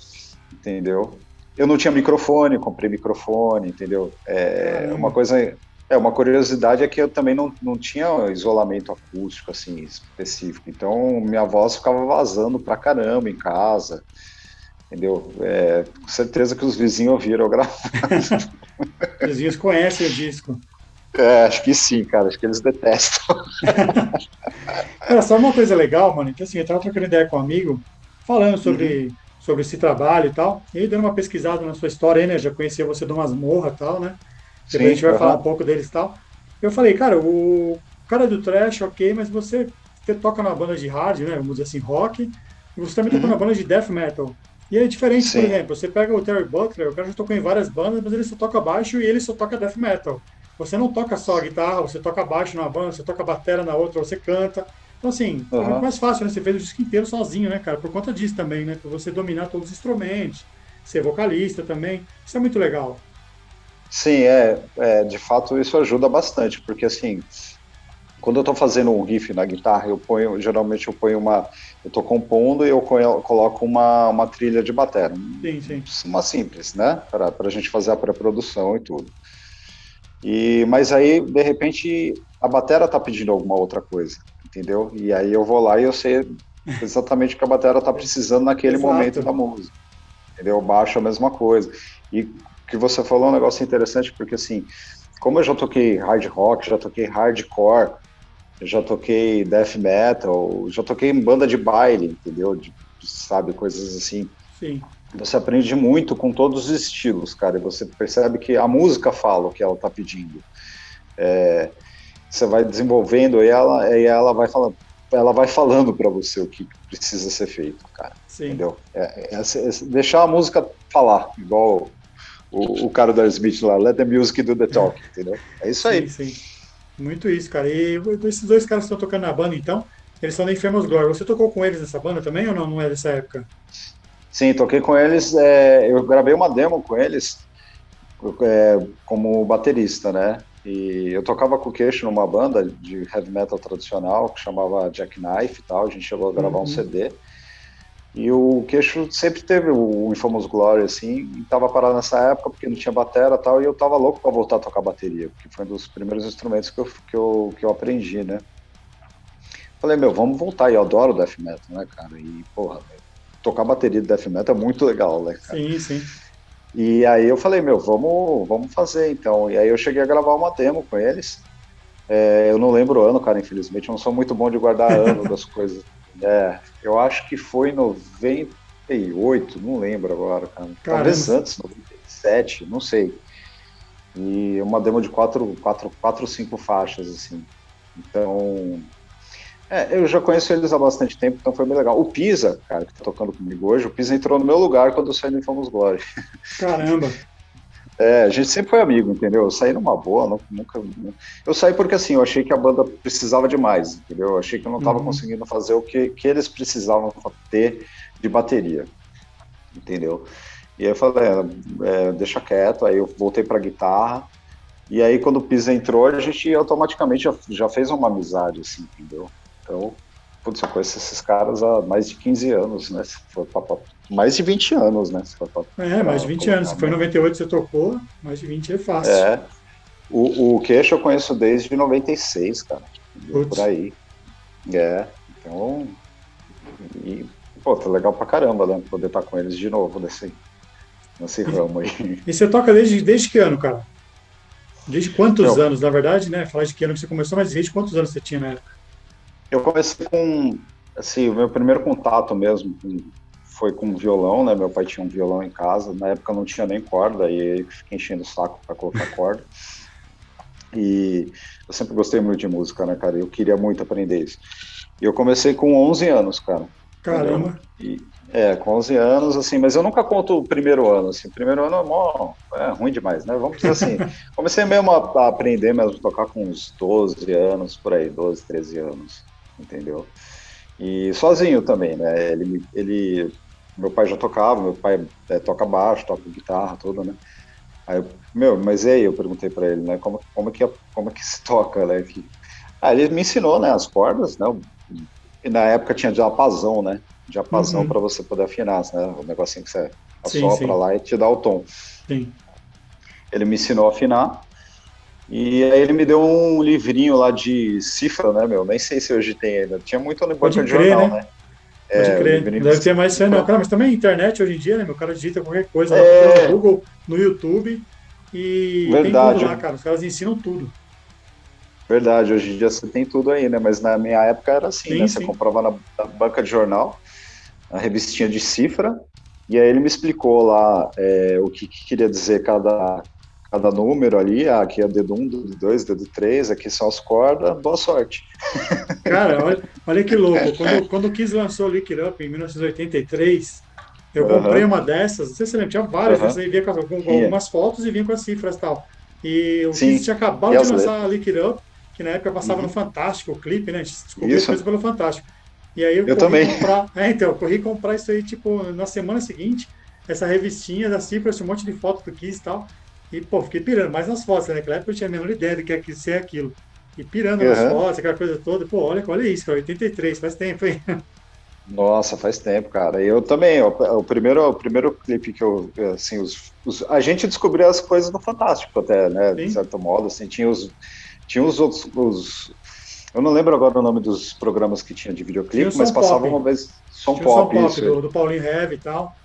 entendeu? Eu não tinha microfone, comprei microfone, entendeu? É uma coisa, é uma curiosidade é que eu também não, não tinha isolamento acústico assim específico, então minha voz ficava vazando pra caramba em casa, entendeu? É, com certeza que os vizinhos ouviram eu gravar. Os vizinhos conhecem o disco. É, acho que sim, cara. Acho que eles detestam. [LAUGHS] cara, só uma coisa legal, mano, que assim, eu tava trocando ideia com um amigo, falando sobre, uhum. sobre esse trabalho e tal, e aí dando uma pesquisada na sua história aí, né? Já conhecia você do Masmorra e tal, né? Depois sim, a gente vai uhum. falar um pouco deles e tal. Eu falei, cara, o cara do trash, ok, mas você, você toca na banda de hard, né? Vamos dizer assim, rock, e você também uhum. toca na banda de death metal. E é diferente, Sim. por exemplo, você pega o Terry Butler, o cara já tocou em várias bandas, mas ele só toca baixo e ele só toca death metal. Você não toca só guitarra, você toca baixo numa banda, você toca bateria na outra, você canta. Então, assim, uhum. é muito mais fácil, né? Você fez o disco inteiro sozinho, né, cara? Por conta disso também, né? Por você dominar todos os instrumentos, ser vocalista também. Isso é muito legal. Sim, é, é de fato isso ajuda bastante, porque assim, quando eu estou fazendo um riff na guitarra, eu ponho, geralmente eu ponho uma, eu estou compondo e eu coloco uma, uma trilha de bateria. Sim, sim. Uma simples, né? Para a gente fazer a pré-produção e tudo. E, mas aí, de repente, a bateria está pedindo alguma outra coisa, entendeu? E aí eu vou lá e eu sei exatamente o que a bateria está precisando naquele Exato. momento da música. Entendeu? Baixo a mesma coisa. E que você falou é um negócio interessante, porque assim, como eu já toquei hard rock, já toquei hardcore, já toquei death metal, já toquei em banda de baile, entendeu? De, sabe, coisas assim. Sim. Você aprende muito com todos os estilos, cara, e você percebe que a música fala o que ela tá pedindo. É, você vai desenvolvendo e ela, e ela vai falando, ela vai falando para você o que precisa ser feito, cara. Sim. Entendeu? É, é, é, deixar a música falar, igual o, o cara da Smith lá, let the music do the talk, entendeu? É isso aí. Sim, sim. Muito isso, cara. E esses dois caras que estão tocando na banda, então, eles são da Infamous Glory. Você tocou com eles nessa banda também ou não? Não é dessa época? Sim, toquei com eles. É, eu gravei uma demo com eles é, como baterista, né? E eu tocava com o queixo numa banda de heavy metal tradicional que chamava Jackknife e tal. A gente chegou a gravar uhum. um CD. E o Queixo sempre teve o Infamous Glory, assim, e tava parado nessa época porque não tinha bateria e tal, e eu tava louco para voltar a tocar bateria, porque foi um dos primeiros instrumentos que eu, que eu, que eu aprendi, né? Falei, meu, vamos voltar, e eu adoro death metal, né, cara? E, porra, tocar bateria de death metal é muito legal, né, cara? Sim, sim. E aí eu falei, meu, vamos, vamos fazer então. E aí eu cheguei a gravar uma demo com eles. É, eu não lembro o ano, cara, infelizmente, eu não sou muito bom de guardar ano [LAUGHS] das coisas. É, eu acho que foi em 98, não lembro agora, cara. Talvez antes, 97, não sei. e uma demo de quatro, quatro, quatro cinco faixas, assim. Então, é, eu já conheço eles há bastante tempo, então foi bem legal. O Pisa, cara, que tá tocando comigo hoje, o Pisa entrou no meu lugar quando eu saí do Infamous Glory. [LAUGHS] Caramba! É, a gente sempre foi amigo, entendeu? Eu saí numa boa, nunca. Eu saí porque assim, eu achei que a banda precisava de mais, entendeu? Eu achei que eu não estava uhum. conseguindo fazer o que, que eles precisavam ter de bateria, entendeu? E aí eu falei, é, deixa quieto, aí eu voltei pra guitarra, e aí quando o Pisa entrou, a gente automaticamente já, já fez uma amizade, assim, entendeu? Então, putz, eu conheço esses caras há mais de 15 anos, né? mais de 20 anos, né? Se for pra, é, mais de 20 anos. Se foi em 98 você tocou, mais de 20 é fácil. É. O, o queixo eu conheço desde 96, cara. Por aí. É. Então. E, pô, tá legal pra caramba, né? Poder estar com eles de novo nesse, nesse ramo aí. [LAUGHS] E você toca desde, desde que ano, cara? Desde quantos eu, anos, na verdade, né? Falar de que ano que você começou, mas desde quantos anos você tinha na época? Eu comecei com, assim, o meu primeiro contato mesmo foi com violão, né? Meu pai tinha um violão em casa, na época não tinha nem corda, e eu fiquei enchendo o saco para colocar [LAUGHS] corda. E eu sempre gostei muito de música, né, cara? Eu queria muito aprender isso. E eu comecei com 11 anos, cara. Caramba! E, é, com 11 anos, assim, mas eu nunca conto o primeiro ano, assim. O primeiro ano é, mó, é ruim demais, né? Vamos dizer assim. [LAUGHS] comecei mesmo a, a aprender mesmo, a tocar com uns 12 anos, por aí, 12, 13 anos, entendeu? E sozinho também, né? Ele, ele meu pai já tocava, meu pai é, toca baixo, toca guitarra, tudo, né? Aí, eu, meu, mas e aí? Eu perguntei para ele, né? Como, como, que, como que se toca, né? Que... Aí ele me ensinou, né? As cordas, né? E na época tinha diapasão, né? Diapasão uhum. para você poder afinar, né? O negocinho que você assopra lá e te dá o tom. Sim. Ele me ensinou a afinar. E aí ele me deu um livrinho lá de cifra, né, meu? Nem sei se hoje tem ainda. Tinha muito no banco de jornal, né? né? Pode é, crer. Deve ter mais não. Cara, mas também a internet hoje em dia, né? Meu cara digita qualquer coisa é... no Google, no YouTube. E Verdade. tem tudo lá, cara. Os caras ensinam tudo. Verdade, hoje em dia você tem tudo aí, né? Mas na minha época era assim, sim, né? Você sim. comprava na, na, banca de jornal, a revistinha de cifra, e aí ele me explicou lá é, o que, que, queria dizer cada, cada número ali, ah, aqui é dedo 1, dedo 2, dedo 3, aqui são as cordas, boa sorte. [LAUGHS] Cara, olha, olha que louco, quando, quando o Kiss lançou o Lick Up em 1983, eu comprei uma dessas, não sei se você lembra, tinha várias, uhum. você via com, com, com algumas fotos e vinha com as cifras e tal. E o Kiss tinha acabado de lançar a Lick Up, que na época passava uhum. no Fantástico, o clipe, né? A gente descobriu isso coisa pelo Fantástico. E aí eu, eu também. comprar. É, então, eu corri comprar isso aí, tipo, na semana seguinte, essa revistinha da cifras, um monte de foto do Kiss e tal. E, pô, fiquei pirando mais nas fotos, né? Naquela época eu tinha a menor ideia do que é ser aquilo. E pirando uhum. nas fotos, aquela coisa toda. Pô, olha, olha isso, cara, 83, faz tempo, hein? [LAUGHS] Nossa, faz tempo, cara. Eu também, o, o, primeiro, o primeiro clipe que eu, assim, os, os, a gente descobriu as coisas no Fantástico até, né, Sim. de certo modo, assim, tinha os, tinha os outros, os, eu não lembro agora o nome dos programas que tinha de videoclipe, mas passava uma vez, Som tinha Pop, Som Pop do, do, Paulinho Heavy e tal.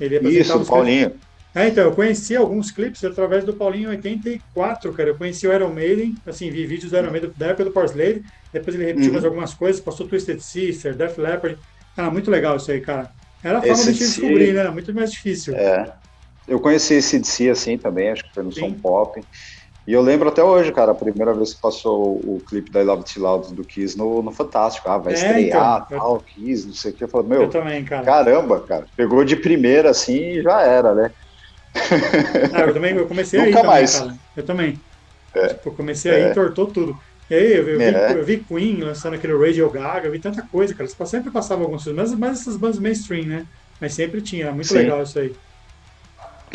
Ele isso, do Paulinho. É, então, eu conheci alguns clipes através do Paulinho 84, cara. Eu conheci o Iron Maiden, assim, vi vídeos do Iron Maiden da época do Power Slave, depois ele repetiu uhum. mais algumas coisas, passou Twisted Sister, Def Leppard. Cara, muito legal isso aí, cara. Era a forma de descobrir, né? Era muito mais difícil. É. Eu conheci esse DC assim também, acho que foi no Sim. Som Pop. E eu lembro até hoje, cara, a primeira vez que passou o clipe da I Love It Loud do Kiss no, no Fantástico. Ah, vai é, estrear, então, tal, eu... Kiss, não sei o que. Eu falei, meu, eu também, cara. caramba, cara. Pegou de primeira assim e já era, né? [LAUGHS] Ah, eu também eu comecei Nunca aí mais. também, cara. Eu também. É. Tipo, eu comecei aí é. entortou tudo. E aí eu, eu, vi, é. eu, vi, Queen lançando aquele Radio Gaga, eu vi tanta coisa, cara. Sempre passava alguns filmes, mas, mas essas bandas mainstream, né? Mas sempre tinha, muito Sim. legal isso aí.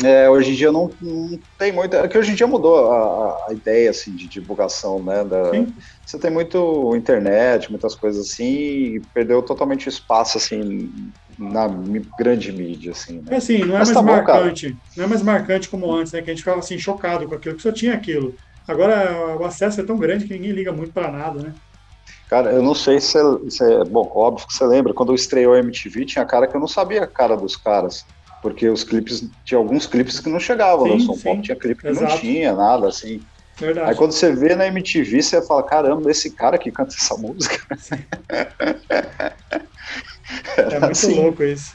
É, hoje em dia não, não, tem muito. É que hoje em dia mudou a, a ideia assim, de divulgação, né? Da, você tem muito internet, muitas coisas assim, e perdeu totalmente espaço assim na grande mídia, assim. Né? É assim, não é Mas mais tá marcante, bom, não é mais marcante como antes, né? Que a gente ficava assim chocado com aquilo, que só tinha aquilo. Agora o acesso é tão grande que ninguém liga muito para nada, né? Cara, eu não sei se é, se é, Bom, óbvio que você lembra, quando eu estreou a MTV, tinha cara que eu não sabia a cara dos caras. Porque os clipes, tinha alguns clipes que não chegavam sim, no São Paulo, tinha clipe que Exato. não tinha nada, assim. Verdade. Aí quando você vê na MTV, você fala, caramba, esse cara que canta essa [LAUGHS] música. [LAUGHS] é muito assim. louco isso.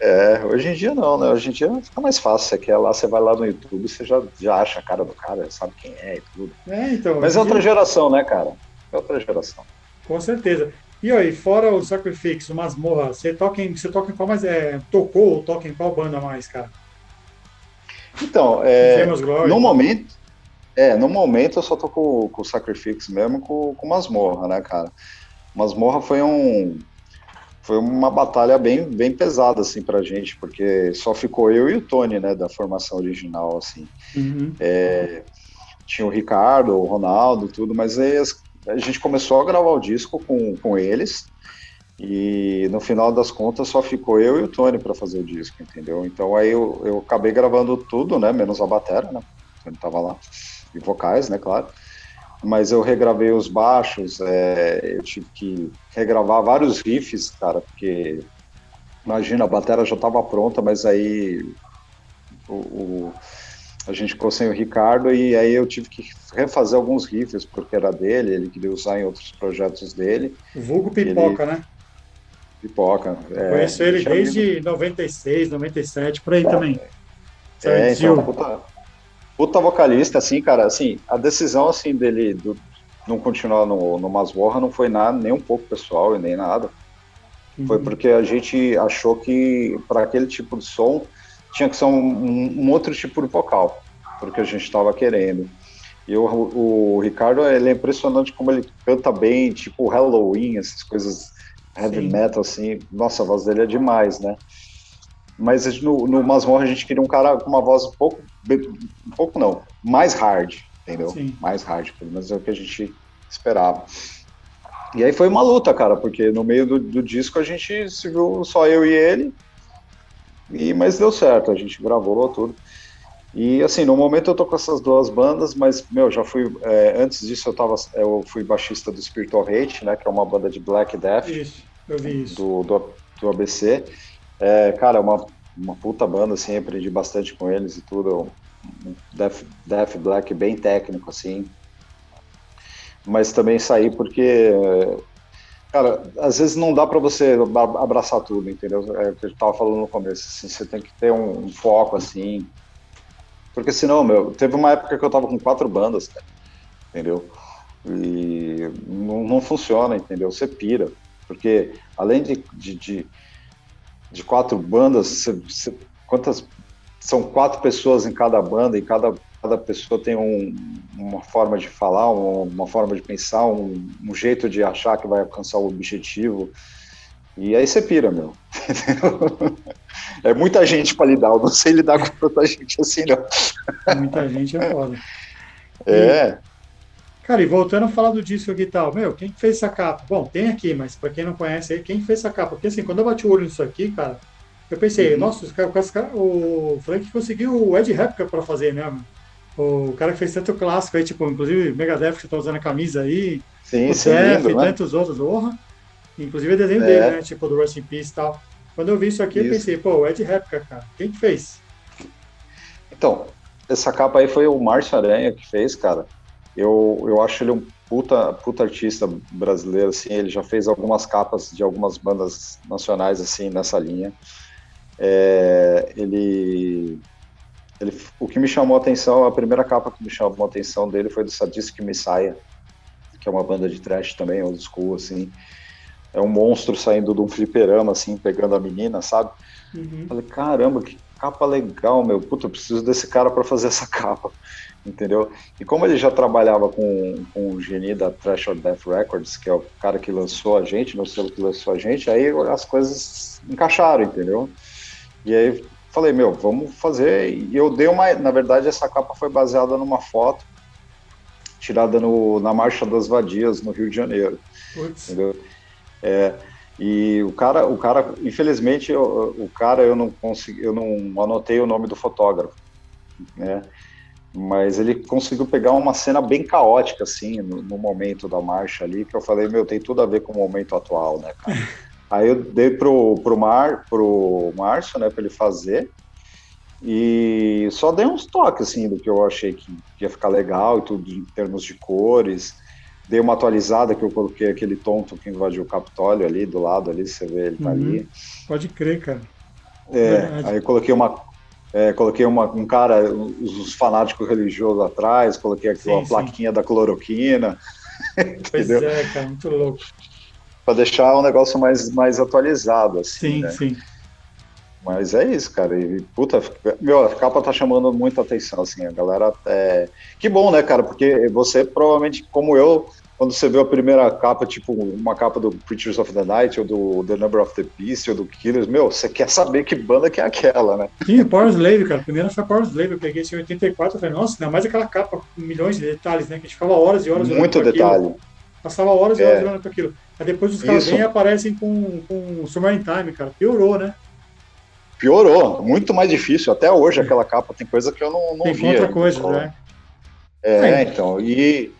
É, hoje em dia não, né? Hoje em dia fica mais fácil. Você quer lá, você vai lá no YouTube, você já, já acha a cara do cara, sabe quem é e tudo. É, então. Mas é outra geração, né, cara? É outra geração. Com certeza. E aí, fora o Sacrifix, o Masmorra, você toca em, você toca em qual mais? É, tocou ou toca em qual banda mais, cara? Então, é, no momento, é, no momento eu só tô com, com o Sacrifix mesmo, com, com Masmorra, né, cara? Masmorra foi um foi uma batalha bem, bem pesada assim pra gente, porque só ficou eu e o Tony, né, da formação original assim. Uhum. É, tinha o Ricardo, o Ronaldo, tudo, mas aí a gente começou a gravar o disco com, com eles e no final das contas só ficou eu e o Tony para fazer o disco, entendeu? Então aí eu, eu acabei gravando tudo, né? Menos a bateria, né? Tony tava lá. E vocais, né? Claro. Mas eu regravei os baixos, é, eu tive que regravar vários riffs, cara, porque imagina, a bateria já estava pronta, mas aí o, o a gente ficou sem o Ricardo e aí eu tive que refazer alguns riffs porque era dele, ele queria usar em outros projetos dele. O vulgo pipoca, ele... né? Pipoca. É, Conheço ele desde 96, 97, por aí é, também. É, então, puta, puta vocalista, assim, cara, assim, a decisão, assim, dele do, não continuar no, no Masmorra não foi nada, nem um pouco pessoal e nem nada. Uhum. Foi porque a gente achou que para aquele tipo de som tinha que ser um, um, um outro tipo de vocal, porque a gente estava querendo. E o, o, Ricardo, ele é impressionante como ele canta bem, tipo Halloween, essas coisas heavy Sim. metal, assim. Nossa, a voz dele é demais, né? Mas no, no Masmorra a gente queria um cara com uma voz um pouco, um pouco não, mais hard, entendeu? Sim. Mais hard, pelo menos é o que a gente esperava. E aí foi uma luta, cara, porque no meio do, do disco a gente se viu só eu e ele, e, mas deu certo, a gente gravou tudo. E assim, no momento eu tô com essas duas bandas, mas, meu, já fui. É, antes disso eu tava. Eu fui baixista do Spiritual Hate, né? Que é uma banda de Black Death. Isso, eu vi isso. Do, do, do ABC. É, cara, é uma, uma puta banda, assim, aprendi bastante com eles e tudo. Um death, death Black bem técnico, assim. Mas também saí porque Cara, às vezes não dá para você abraçar tudo, entendeu? É o que eu estava falando no começo. Assim, você tem que ter um, um, foco, assim. Porque senão, meu, teve uma época que eu tava com quatro bandas, cara, entendeu? E não, não, funciona, entendeu? Você pira. Porque além de, de, de, de quatro bandas, você, você, quantas. São quatro pessoas em cada banda e cada cada pessoa tem um, uma forma de falar, uma, uma forma de pensar, um, um, jeito de achar que vai alcançar o objetivo. E aí você pira, meu. [LAUGHS] é muita gente para lidar, eu não sei lidar com tanta gente assim, não. Muita gente é foda. É. E, cara, e voltando a falar do disco aqui e tal, meu, quem fez essa capa? Bom, tem aqui, mas para quem não conhece aí, quem fez essa capa? Porque assim, quando eu bati o olho nisso aqui, cara, eu pensei, uhum. nossa, o Frank conseguiu o Ed Réplica para fazer mesmo. O cara que fez tanto clássico aí, tipo, inclusive Megadeth que tá usando a camisa aí, sim, o Def, e né? tantos outros, honra. Inclusive o desenho é. dele, né? Tipo, do Rust in Peace e tal. Quando eu vi isso aqui, isso. eu pensei, pô, é de réplica, cara. Quem que fez? Então, essa capa aí foi o Márcio Aranha que fez, cara. Eu, eu acho ele um puta, puta artista brasileiro, assim. Ele já fez algumas capas de algumas bandas nacionais, assim, nessa linha. É, ele ele, o que me chamou a atenção, a primeira capa que me chamou a atenção dele foi do Sadistic Messiah, que é uma banda de trash também, old school, assim. É um monstro saindo de um fliperama, assim, pegando a menina, sabe? Uhum. Falei, caramba, que capa legal, meu. Puta, eu preciso desse cara para fazer essa capa, entendeu? E como ele já trabalhava com, com o geni da Trash or Death Records, que é o cara que lançou a gente, no selo que lançou a gente, aí as coisas encaixaram, entendeu? E aí falei, meu, vamos fazer. E eu dei uma. Na verdade, essa capa foi baseada numa foto tirada no, na Marcha das Vadias, no Rio de Janeiro. Entendeu? É, e o cara, o cara, infelizmente, eu, o cara eu não consegui, eu não anotei o nome do fotógrafo, né? Mas ele conseguiu pegar uma cena bem caótica, assim, no, no momento da marcha ali, que eu falei, meu, tem tudo a ver com o momento atual, né, cara? [LAUGHS] Aí eu dei pro, pro, Mar, pro Márcio, né, para ele fazer. E só dei uns toques, assim, do que eu achei que ia ficar legal e tudo em termos de cores. Dei uma atualizada que eu coloquei aquele tonto que invadiu o Capitólio ali, do lado ali, você vê, ele tá uhum. ali. Pode crer, cara. É, aí coloquei uma, é, coloquei uma, um cara, os fanáticos religiosos atrás, coloquei aqui sim, uma sim. plaquinha da cloroquina. [LAUGHS] Pois é, cara, muito louco. Para deixar o negócio mais, mais atualizado, assim. Sim, né? sim. Mas é isso, cara. E, puta, meu, a capa tá chamando muita atenção, assim. A galera. É... Que bom, né, cara? Porque você, provavelmente, como eu, quando você viu a primeira capa, tipo uma capa do Preachers of the Night, ou do The Number of the Beast, ou do Killers, meu, você quer saber que banda que é aquela, né? Sim, Power Slave, cara. A primeira foi Power Slave. Eu peguei esse em 84 e falei, nossa, ainda mais aquela capa com milhões de detalhes, né? Que a gente ficava horas e horas Muito detalhe. Aquilo. Passava horas e horas é. olhando para aquilo. Aí depois os caras vêm e aparecem com, com Submarine Time, cara. Piorou, né? Piorou, muito mais difícil. Até hoje aquela capa tem coisa que eu não, não tem via. outra coisa, né? É, então. E,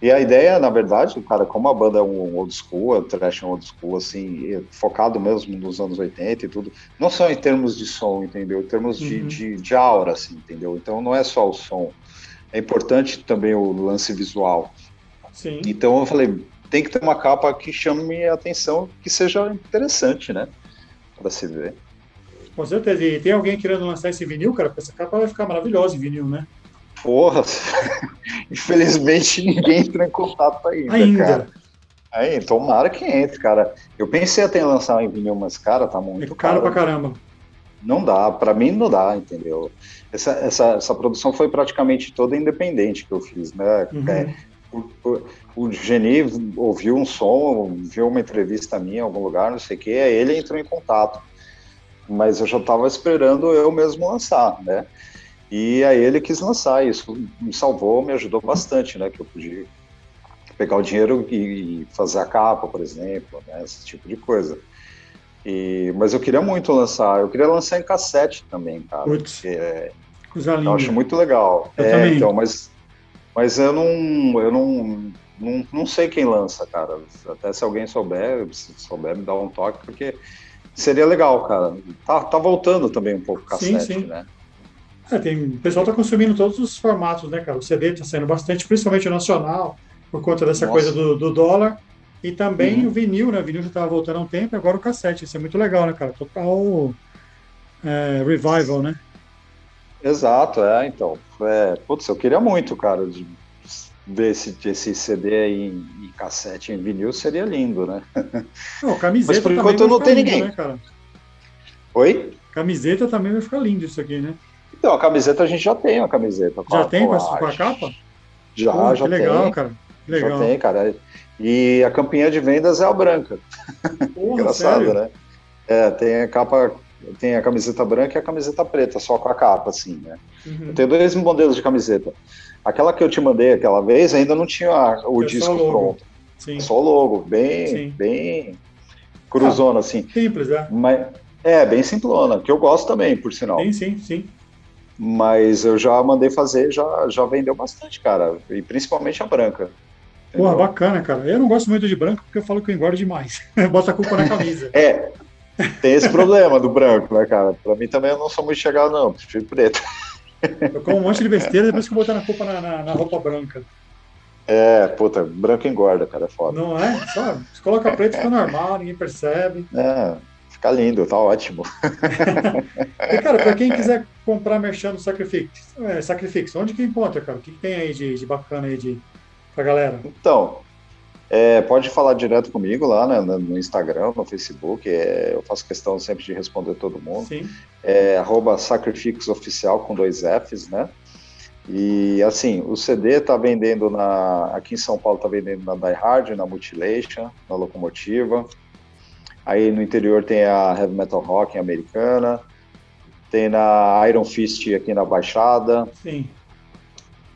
e a ideia, na verdade, cara, como a banda é um old school, a trash é um old school, assim, focado mesmo nos anos 80 e tudo, não só em termos de som, entendeu? Em termos de, uhum. de, de aura, assim, entendeu? Então não é só o som. É importante também o lance visual. Sim. Então eu falei, tem que ter uma capa que chame a atenção, que seja interessante, né? Para se ver. Com certeza. E tem alguém querendo lançar esse vinil, cara? Porque essa capa vai ficar maravilhosa em vinil, né? Porra, [LAUGHS] infelizmente ninguém entrou em contato ainda, ainda. cara. Aí, tomara que entre, cara. Eu pensei até em lançar em vinil, mas, cara, tá muito é caro. caro pra caramba. Não dá, para mim não dá, entendeu? Essa, essa, essa produção foi praticamente toda independente que eu fiz, né? Uhum. É, o, o, o Geni ouviu um som, viu uma entrevista minha em algum lugar, não sei o que, aí ele entrou em contato mas eu já estava esperando eu mesmo lançar, né? E aí ele quis lançar, isso me salvou, me ajudou bastante, né? Que eu podia pegar o dinheiro e fazer a capa, por exemplo, né? esse tipo de coisa. E, mas eu queria muito lançar, eu queria lançar em cassete também, cara. Putz, é, eu acho muito legal. Eu é, também. então, mas, mas eu não, eu não, não, não sei quem lança, cara. Até se alguém souber, se souber me dar um toque, porque Seria legal, cara. Tá, tá voltando também um pouco o cassete, sim, sim. né? É, tem, o pessoal tá consumindo todos os formatos, né, cara? O CD tá saindo bastante, principalmente o nacional, por conta dessa Nossa. coisa do, do, dólar. E também uhum. o vinil, né? O vinil já tava voltando há um tempo, agora o cassete. Isso é muito legal, né, cara? Total é, revival, né? Exato, é, então. É, putz, eu queria muito, cara, de ver esse, esse CD aí em, em, cassete, em vinil, seria lindo, né? [LAUGHS] Não, camiseta Mas por enquanto não tem lindo, ninguém. Né, cara? Oi? Camiseta também vai ficar lindo isso aqui, né? Então, a camiseta a gente já tem a camiseta. Já a, tem com a, com a, capa? Já, Pô, já que tem. legal, cara. Legal. Já tem, cara. E a campinha de vendas é a branca. Porra, [LAUGHS] Engraçado, sério? né? É, tem a capa, tem a camiseta branca e a camiseta preta, só com a capa, assim, né? Uhum. Eu tenho dois modelos de camiseta. Aquela que eu te mandei aquela vez ainda não tinha o É disco pronto. Sim. Só o logo, bem, Sim. bem cruzona, assim. Simples, é. Mas, é, bem simplona, que eu gosto também, por sinal. Sim, sim, sim. Mas eu já mandei fazer, já, já vendeu bastante, cara. E principalmente a branca. Porra, entendeu? bacana, cara. Eu não gosto muito de branco porque eu falo que eu engordo demais. [LAUGHS] Bota a culpa na camisa. [LAUGHS] É, tem esse problema do branco, né, cara? Pra mim também eu não sou muito chegado, não. Prefiro preto. [LAUGHS] Eu como um monte de besteira depois que eu botar na culpa na, na, na roupa branca. É, puta, branco engorda, cara, é foda. Não é? Só, se coloca preto fica normal, ninguém percebe. É, fica lindo, tá ótimo. [LAUGHS] E, cara, pra quem quiser comprar merchan do Sacrifix, é, Sacrifix, onde que encontra, cara? O que, que tem aí de, de bacana aí de, pra galera? Então, é, pode falar direto comigo lá né, no Instagram, no Facebook. é, eu faço questão sempre de responder todo mundo. Sim. É arroba Sacrifix Oficial com dois Fs, né? E assim, o CD tá vendendo na. Aqui em São Paulo tá vendendo na Die Hard, na Mutilation, na Locomotiva. Aí no interior tem a Heavy Metal Rock americana. Tem na Iron Fist aqui na Baixada. Sim.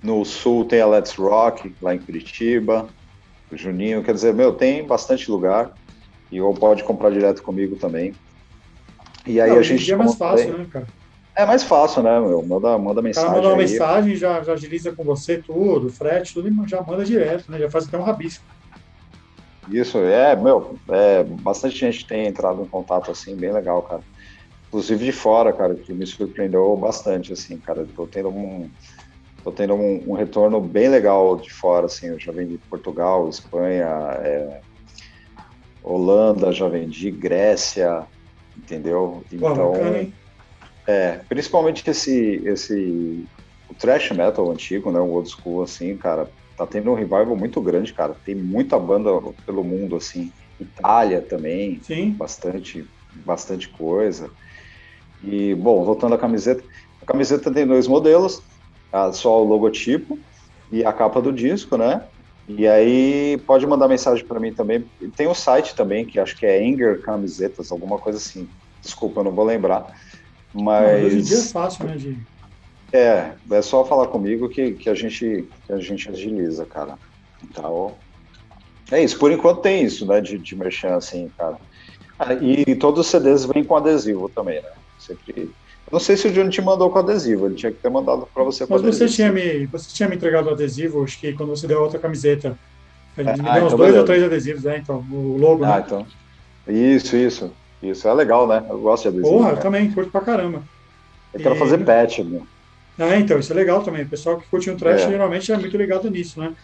No sul tem a Let's Rock, lá em Curitiba. Juninho, quer dizer, meu, tem bastante lugar. E ou pode comprar direto comigo também. E aí Não, a gente. é mais fácil, né, cara? É mais fácil, né, meu? Manda, manda O cara mensagem. manda uma aí. mensagem, já, já agiliza com você tudo, frete, tudo, e já manda direto, né? Já faz até um rabisco. Isso, é, meu, é, bastante gente tem entrado em contato assim, bem legal, cara. Inclusive de fora, cara, que me surpreendeu bastante, assim, cara. Tô tendo um, tô tendo um, um retorno bem legal de fora, assim. Eu já vendi Portugal, Espanha, é, Holanda, já vendi, Grécia, entendeu? Então, é, principalmente esse, esse o thrash metal antigo, né, o old school, assim, cara, tá tendo um revival muito grande, cara. Tem muita banda pelo mundo, assim. Itália também, Sim. bastante, bastante coisa. E, bom, voltando à camiseta, a camiseta tem dois modelos, só o logotipo e a capa do disco, né? E aí pode mandar mensagem para mim também. Tem o site também, que acho que é Anger Camisetas, alguma coisa assim. Desculpa, eu não vou lembrar. Mas. hoje em dia é fácil, né, de... É, é só falar comigo que, que, a, gente, que a gente agiliza, cara. Então. É isso, por enquanto tem isso, né, de, de merchan, assim, cara. Ah, e todos os CDs vêm com adesivo também, né? Sempre. Não sei se o Johnny te mandou com adesivo, ele tinha que ter mandado para você Mas adesivo. você tinha, me, você tinha me entregado o adesivo, acho que quando você deu a outra camiseta. Ele É, me ah, deu uns então dois beleza. ou três adesivos, né? Então, o logo, Ah, né? então. Isso, isso. Isso é legal, né? Eu gosto de adesivo. Porra, cara. também, curto pra caramba. Eu quero E- fazer patch, meu. É, então, isso é legal também. O pessoal que curte um trash É. geralmente é muito ligado nisso, né?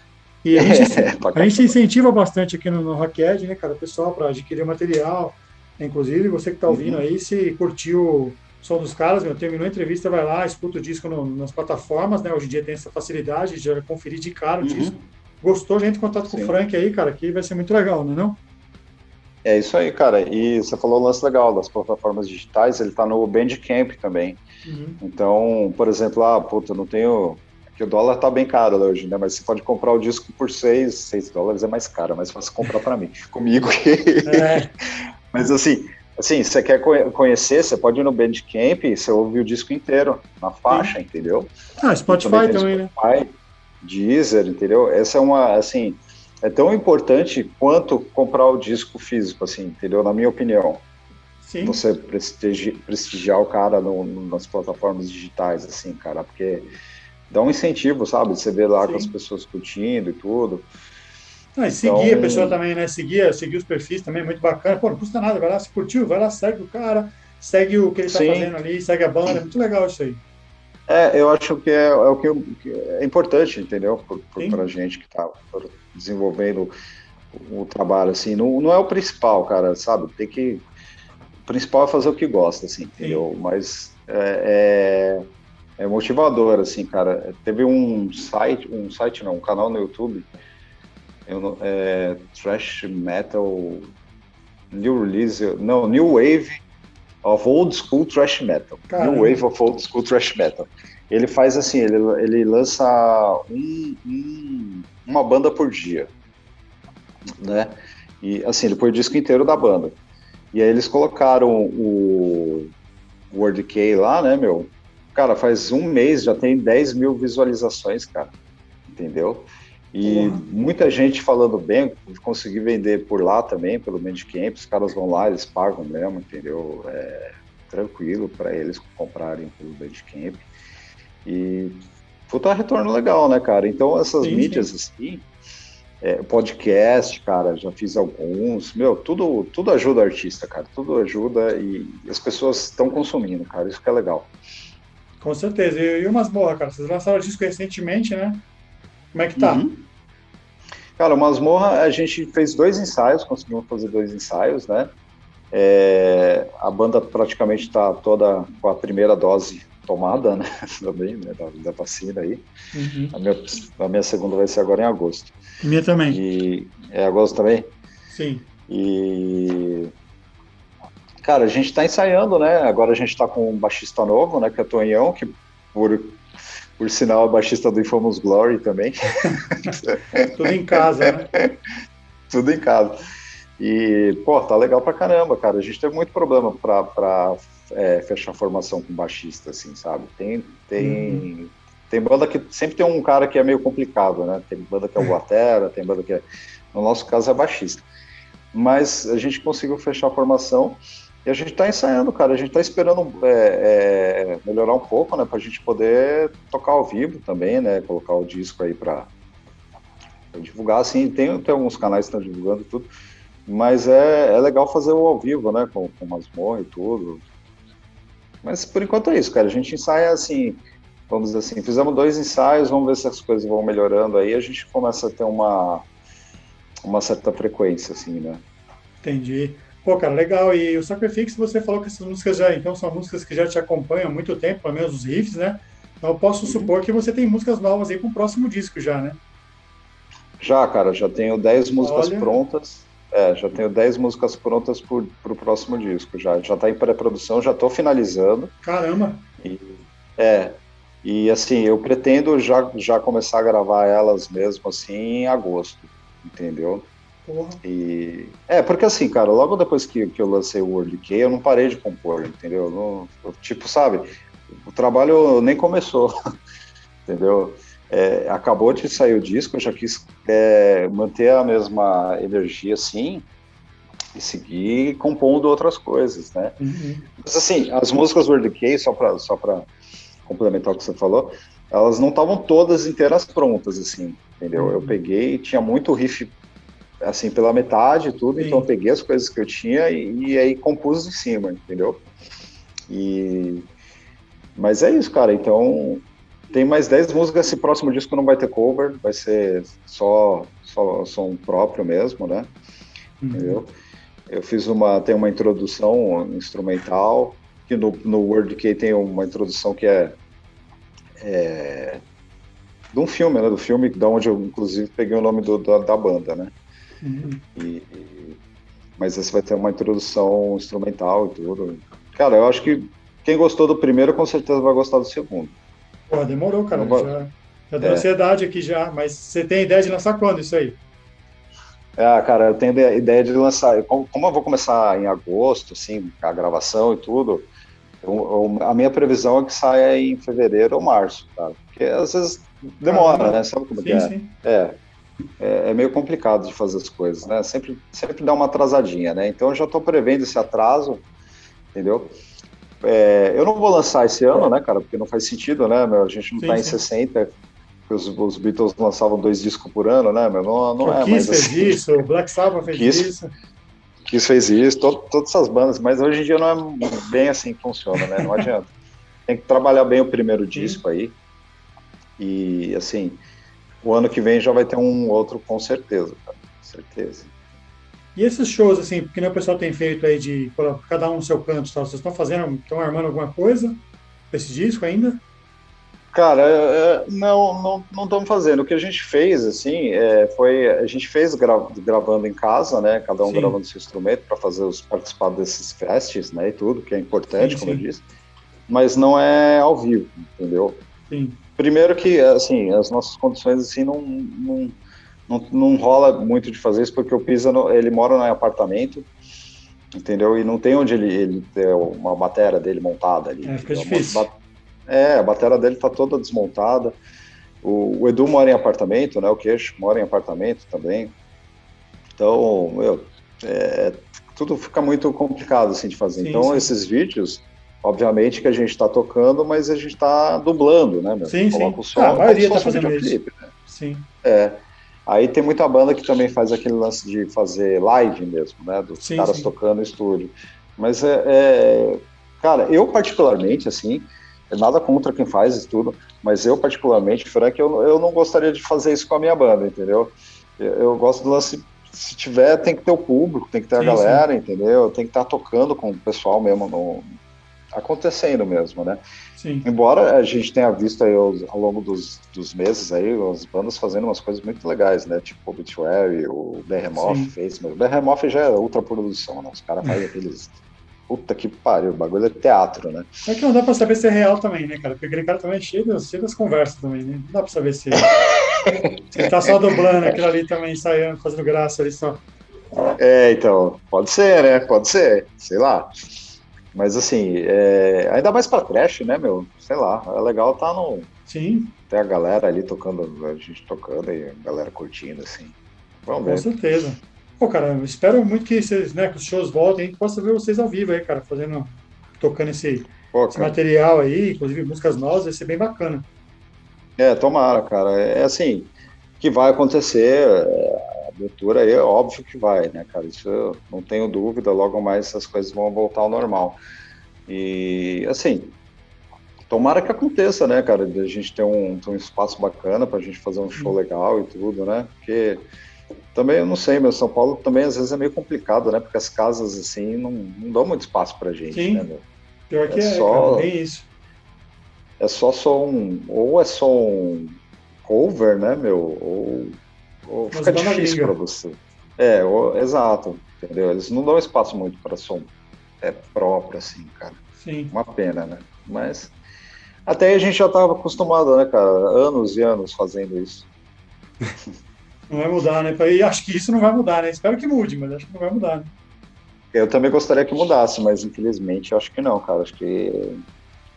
E a gente, [LAUGHS] É, a gente incentiva bastante aqui no, no Rocked, né, cara, o pessoal para adquirir material. Inclusive, você que está ouvindo Uhum. aí, se curtiu o som dos caras, meu, terminou a entrevista, vai lá, escuta o disco no- nas plataformas, né? Hoje em dia tem essa facilidade de já conferir de cara o Uhum. disco. Gostou, gente, contato com o Sim. Frank aí, cara, que vai ser muito legal, não é não? É isso aí, cara. E você falou um lance legal das plataformas digitais, ele tá no Bandcamp também. Uhum. Então, por exemplo, ah, puta, eu não tenho. Que o dólar tá bem caro né, hoje, né? Mas você pode comprar o disco por 6, 6 dólares é mais caro, é mais fácil comprar para mim. [LAUGHS] Comigo. É, [LAUGHS] Mas assim, assim, você quer co- conhecer, você pode ir no Bandcamp e você ouve o disco inteiro, na faixa, entendeu? ah, Spotify tem também, né? Spotify, Deezer, entendeu? Essa é uma, assim, é tão importante quanto comprar o disco físico, assim, entendeu? Na minha opinião. Sim, Você prestigi- prestigiar o cara no- nas plataformas digitais, assim, cara, porque dá um incentivo, sabe? Você vê lá Sim. com as pessoas curtindo e tudo. Ah, e seguir Então- a pessoa também, né? Seguir, seguir os perfis também, muito bacana. Pô, não custa nada, vai lá, se curtiu, vai lá, segue o cara, segue o que ele tá Sim. fazendo ali, segue a banda, é muito legal isso aí. É, eu acho que é, é o que, eu- que é importante, entendeu? Sim. pra gente que está desenvolvendo o, o trabalho, assim, não, não é o principal, cara, sabe? Tem que. O principal é fazer o que gosta, assim, entendeu? Mas é, é, é motivador, assim, cara. Teve um site, um site não, um canal no YouTube, eu é, Trash Metal New Release, não, New Wave of Old School Trash Metal. Caramba. New Wave of Old School Trash Metal. Ele faz assim, ele, ele lança um- um- uma banda por dia, né? E assim, ele põe o disco inteiro da banda. E aí eles colocaram o Word K lá, né, meu? Cara, faz um mês já tem 10 mil visualizações, cara. Entendeu? E Porra. muita gente falando bem, consegui vender por lá também, pelo Bandcamp, os caras vão lá, eles pagam mesmo, entendeu? É tranquilo para eles comprarem pelo Bandcamp. E puta retorno legal, né, cara? Então essas Sim, mídias assim, é, podcast, cara, já fiz alguns, meu, tudo, tudo ajuda o artista, cara, tudo ajuda e as pessoas estão consumindo, cara, isso que é legal. Com certeza. E, e o Masmorra, cara, vocês lançaram o disco recentemente, né? Como é que tá? Uhum. Cara, o Masmorra, a gente fez dois ensaios, conseguimos fazer dois ensaios, né? É, a banda praticamente está toda com a primeira dose tomada, né? [LAUGHS] Também, né? Da, da vacina aí. Uhum. A minha, a minha segunda vai ser agora em agosto. Minha também, E é agosto também? sim. E. Cara, a gente tá ensaiando, né? Agora a gente tá com um baixista novo, né? Que é o Tonhão, que por, por sinal é baixista do Infamous Glory também. [LAUGHS] Tudo em casa, né? [LAUGHS] Tudo em casa. E, pô, tá legal pra caramba, cara. A gente teve muito problema pra, pra é, fechar formação com baixista, assim, sabe? Tem, tem, tem banda que sempre tem um cara que é meio complicado, né? Tem banda que é o batera, tem banda que é. No nosso caso é baixista. Mas a gente conseguiu fechar a formação e a gente tá ensaiando, cara. A gente tá esperando é, é, melhorar um pouco, né? Pra gente poder tocar ao vivo também, né? Colocar o disco aí pra, pra divulgar, assim. Tem, tem alguns canais que estão divulgando tudo. Mas é, é legal fazer o ao vivo, né? Com, com masmorra e tudo. Mas por enquanto é isso, cara. A gente ensaia assim, vamos dizer assim, fizemos dois ensaios, vamos ver se as coisas vão melhorando aí. A gente começa a ter uma, uma certa frequência, assim, né? Entendi. Pô, cara, legal. E o Sacrifix, você falou que essas músicas já, então, são músicas que já te acompanham há muito tempo, pelo menos os riffs, né? Então eu posso supor que você tem músicas novas aí para o próximo disco já, né? Já, cara, já tenho 10 músicas Olha. prontas. É, já tenho 10 músicas prontas para o próximo disco. Já já está em pré-produção, já estou finalizando. Caramba! E, é, e assim, eu pretendo já, já começar a gravar elas mesmo assim em agosto, entendeu? Porra. E, é, porque assim, cara, logo depois que, que eu lancei o World Key, eu não parei de compor, entendeu? Não, eu, tipo, sabe, o trabalho nem começou, [LAUGHS] entendeu? É, acabou de sair o disco, eu já quis é, manter a mesma energia assim e seguir compondo outras coisas, né? Uhum. Mas assim, as músicas do World só para só complementar o que você falou, elas não estavam todas inteiras prontas, assim, entendeu? Uhum. Eu peguei, tinha muito riff, assim, pela metade tudo, Sim. então eu peguei as coisas que eu tinha e, e aí compus em cima, entendeu? E... Mas é isso, cara, então tem mais 10 músicas, esse próximo disco não vai ter cover, vai ser só, só som próprio mesmo, né? Uhum. Entendeu? Eu fiz uma, tem uma introdução instrumental, que no, no Word K tem uma introdução que é, é de um filme, né? Do filme da onde eu inclusive peguei o nome do, da, da banda, né? Uhum. E, e, mas esse vai ter uma introdução instrumental e tudo. Cara, eu acho que quem gostou do primeiro com certeza vai gostar do segundo. Pô, demorou, cara. Já, já deu é. ansiedade aqui já. Mas você tem ideia de lançar quando isso aí? Ah, cara, eu tenho ideia de lançar. Como, eu vou começar em agosto, assim, a gravação e tudo, eu, eu, a minha previsão é que saia em fevereiro ou março, cara. Porque às vezes demora, ah, né? Sabe como sim, é? Sim. É, é, é, meio complicado de fazer as coisas, né? Sempre, sempre dá uma atrasadinha, né? Então eu já estou prevendo esse atraso, entendeu? É, eu não vou lançar esse ano, né, cara? Porque não faz sentido, né? Meu? A gente não está em 60. Os, os, Beatles lançavam dois discos por ano, né? Meu? Não, não é Kiss mais fez assim. isso, o Black Sabbath fez Kiss, isso. Kiss fez isso, todo, todas essas bandas, mas hoje em dia não é bem assim que funciona, né? Não adianta. Tem que trabalhar bem o primeiro disco aí. E, assim, o ano que vem já vai ter um outro com certeza, cara. Certeza. E esses shows, assim, porque o pessoal tem feito aí de cada um no seu canto, tal, vocês estão fazendo, estão armando alguma coisa com esse disco ainda? Cara, é, é, não, não, não estamos fazendo. O que a gente fez, assim, é, foi a gente fez gra gravando em casa, né? Cada um sim. gravando seu instrumento para fazer os participar desses festes, né? E tudo que é importante, sim, como sim. eu disse. Mas não é ao vivo, entendeu? Sim. Primeiro que, assim, as nossas condições assim não, não não, não rola muito de fazer isso porque o Pisa, ele mora em apartamento, entendeu? E não tem onde ele, ele ter uma bateria dele montada ali. É, fica difícil. É, a bateria dele tá toda desmontada. O, o, Edu mora em apartamento, né? O Queixo mora em apartamento também. Então, meu, é, tudo fica muito complicado assim de fazer. Sim, então, sim. esses vídeos, obviamente que a gente está tocando, mas a gente está dublando, né? Meu? Sim, Coloca sim. O som, ah, a maioria tá fazendo isso. Clipe, né? Sim. É. Aí tem muita banda que também faz aquele lance de fazer live mesmo, né? Dos sim, caras sim. tocando no estúdio. Mas é, é, Cara, eu particularmente, assim, nada contra quem faz isso tudo, mas eu particularmente, Frank, eu, eu não gostaria de fazer isso com a minha banda, entendeu? Eu, eu gosto do lance. Se tiver, tem que ter o público, tem que ter sim, a galera, entendeu? Tem que estar tá tocando com o pessoal mesmo, no, acontecendo mesmo, né? Sim. Embora a gente tenha visto aí ao longo dos, dos meses aí as bandas fazendo umas coisas muito legais, né? Tipo o Obituary, o Behemoth fez, mas o Behemoth já é outra produção, né? Os caras fazem [LAUGHS] aqueles. Puta que pariu, o bagulho é teatro, né? É que não dá pra saber se é real também, né, cara? Porque aquele cara também é cheio das, cheio das conversas também, né? Não dá pra saber se, [LAUGHS] se ele tá só dublando aquilo ali também, ensaiando, fazendo graça ali só. É, então, pode ser, né? Pode ser, sei lá. Mas assim, é... ainda mais pra trash, né, meu? Sei lá, é legal tá no. Sim. Tem a galera ali tocando, a gente tocando e a galera curtindo, assim. Vamos ver. Com certeza. Pô, cara, espero muito que vocês, né, que os shows voltem, a gente possa ver vocês ao vivo aí, cara, fazendo, tocando esse, Pô, esse material aí, inclusive músicas novas, vai ser bem bacana. É, tomara, cara. É assim, que vai acontecer, é, aí é óbvio que vai, né, cara? Isso eu não tenho dúvida, logo mais essas coisas vão voltar ao normal. E, assim, tomara que aconteça, né, cara? De a gente ter um, ter um espaço bacana pra gente fazer um show legal e tudo, né? Porque Também eu não sei, meu São Paulo também às vezes é meio complicado, né? Porque as casas assim não, não dão muito espaço pra gente, Sim. né, meu? Pior que É é, só- cara, isso. É só som, ou é som cover, né, meu? Ou, ou fica difícil pra você. É, ou- exato, entendeu? Eles não dão espaço muito para som é, próprio, assim, cara. Sim. Uma pena, né? Mas até aí a gente já estava acostumado, né, cara? Anos e anos fazendo isso. Não vai mudar, né? E acho que isso não vai mudar, né? Espero que mude, mas acho que não vai mudar, né? Eu também gostaria que mudasse, mas infelizmente eu acho que não, cara. Acho que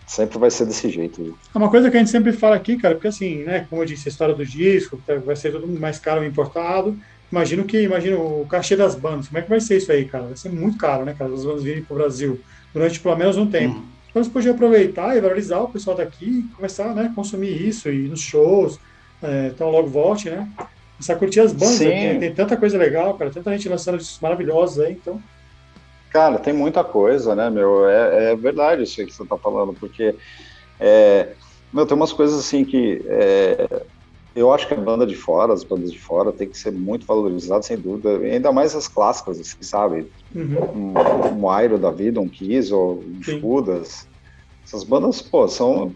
sempre vai ser desse jeito. É uma coisa que a gente sempre fala aqui, cara, porque assim, né, como eu disse, a história do disco, que vai ser tudo mais caro importado. Imagino que, imagino o cachê das bandas, como é que vai ser isso aí, cara? Vai ser muito caro, né, cara, as bandas virem pro Brasil durante pelo menos um tempo. Uhum. Então você podia aproveitar e valorizar o pessoal daqui e começar, né, consumir isso e ir nos shows, é, então logo volte, né? Começar a curtir as bandas, né? tem tanta coisa legal, cara, tanta gente lançando discos maravilhosos aí, então. Cara, tem muita coisa, né, meu? É, é verdade isso aí que você tá falando, porque é, meu, tem umas coisas assim que é, eu acho que a banda de fora, as bandas de fora, tem que ser muito valorizadas, sem dúvida, ainda mais as clássicas, assim, sabe? Uhum. Um, um Airo da vida, um Kiss ou um Sim. Judas. Essas bandas, pô, são de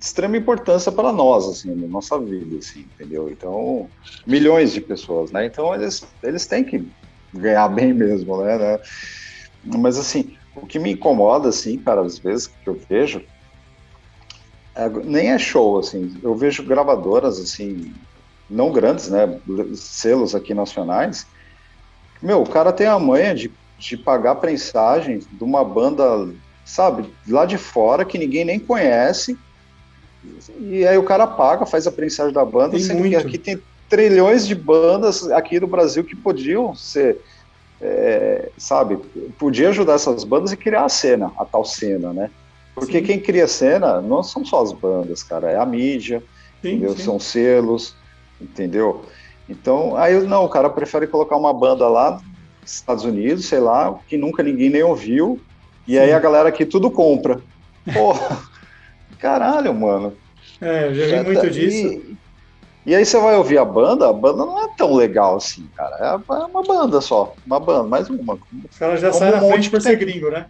extrema importância para nós, assim, na nossa vida, assim, entendeu? Então, milhões de pessoas, né? Então, eles, eles têm que ganhar bem mesmo, né? né? Mas, assim, o que me incomoda, assim, cara, às vezes, que eu vejo, é- nem é show, assim, eu vejo gravadoras, assim, não grandes, né? Selos aqui nacionais. Meu, o cara tem a manha de, de pagar prensagem de uma banda, sabe, lá de fora, que ninguém nem conhece. E aí o cara paga, faz a prensagem da banda, Tem sendo que muito. aqui tem trilhões de bandas aqui no Brasil que podiam ser, é, sabe, podia ajudar essas bandas e criar a cena, a tal cena, né? Porque Sim. quem cria cena não são só as bandas, cara, é a mídia, Sim, entendeu? sim. São selos, entendeu? Então, aí não, o cara prefere colocar uma banda lá nos Estados Unidos, sei lá, que nunca ninguém nem ouviu, e aí a galera aqui tudo compra. Porra, [LAUGHS] caralho, mano. É, eu já vi muito tá- disso. E, aí você vai ouvir a banda, a banda não é tão legal assim, cara. É é uma banda só, uma banda, mais uma. Os caras já saem na um frente por ser gringo, né?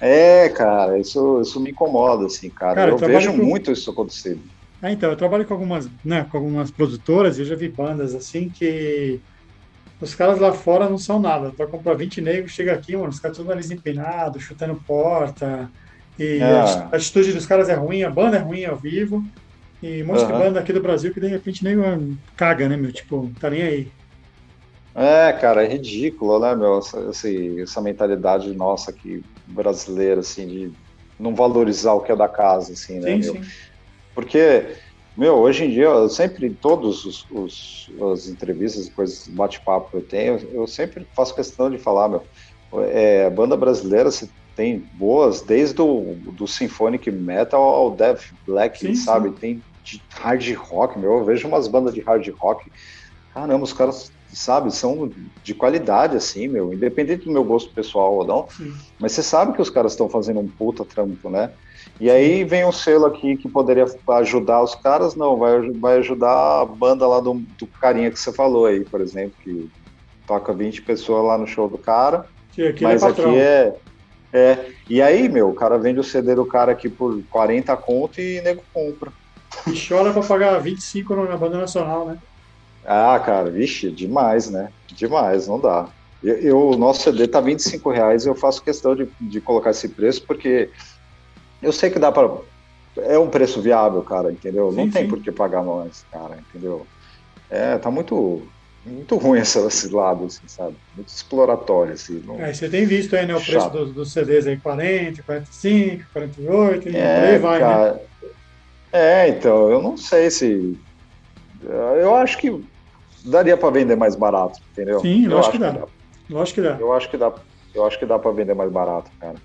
É, cara, isso, isso me incomoda, assim, cara. Cara, eu eu vejo com- muito isso acontecendo. Ah, então, eu trabalho com algumas, né, com algumas produtoras e eu já vi bandas assim que os caras lá fora não são nada. Vai comprar 20 negros, chega aqui, mano, os caras todos nariz empinado, chutando porta. E Ah. a atitude dos caras é ruim, a banda é ruim ao vivo. E um monte de Aham. banda aqui do Brasil que de repente nego caga, né, meu? Tipo, tá nem aí. É, cara, é ridículo, né, meu? Essa, essa mentalidade nossa aqui, brasileira, assim, de não valorizar o que é da casa, assim, né, Sim, meu? sim. Porque, meu, hoje em dia, eu sempre, em todos os, os- as entrevistas, coisas, bate-papo que eu tenho, eu sempre faço questão de falar, meu, é, banda brasileira, você tem boas, desde o do symphonic metal ao death black, Sim, sabe? sim. Tem de hard rock, meu, eu vejo umas bandas de hard rock, caramba, os caras, sabe, são de qualidade, assim, meu, independente do meu gosto pessoal ou não, sim. mas você sabe que os caras estão fazendo um puta trampo, né? E aí vem um selo aqui que poderia ajudar os caras, não, vai, vai ajudar a banda lá do, do carinha que você falou aí, por exemplo, que toca 20 pessoas lá no show do cara, Que aqui mas ele é aqui é, é. E aí, meu, o cara vende o CD do cara aqui por 40 conto e nego compra. E chora pra pagar 25 na banda nacional, né? Ah, cara, vixe, demais, né? Demais, não dá. Eu, eu- o nosso CD tá 25 reais e eu faço questão de, de colocar esse preço porque eu sei que dá para É um preço viável, cara, entendeu? não Sim, tem sim. por que pagar mais, cara, entendeu? É, tá muito, muito ruim esse, esse lado, assim, sabe? Muito exploratório, assim. Não... Aí você tem visto aí, né, o preço Chato. dos, dos CDs aí, 40, 45, 48, e por É, aí vai, né? É, então, eu não sei se. Eu acho que daria para vender mais barato, entendeu? Sim, eu acho que dá. Lógico que dá. Eu acho que dá, eu acho que dá para vender mais barato, cara.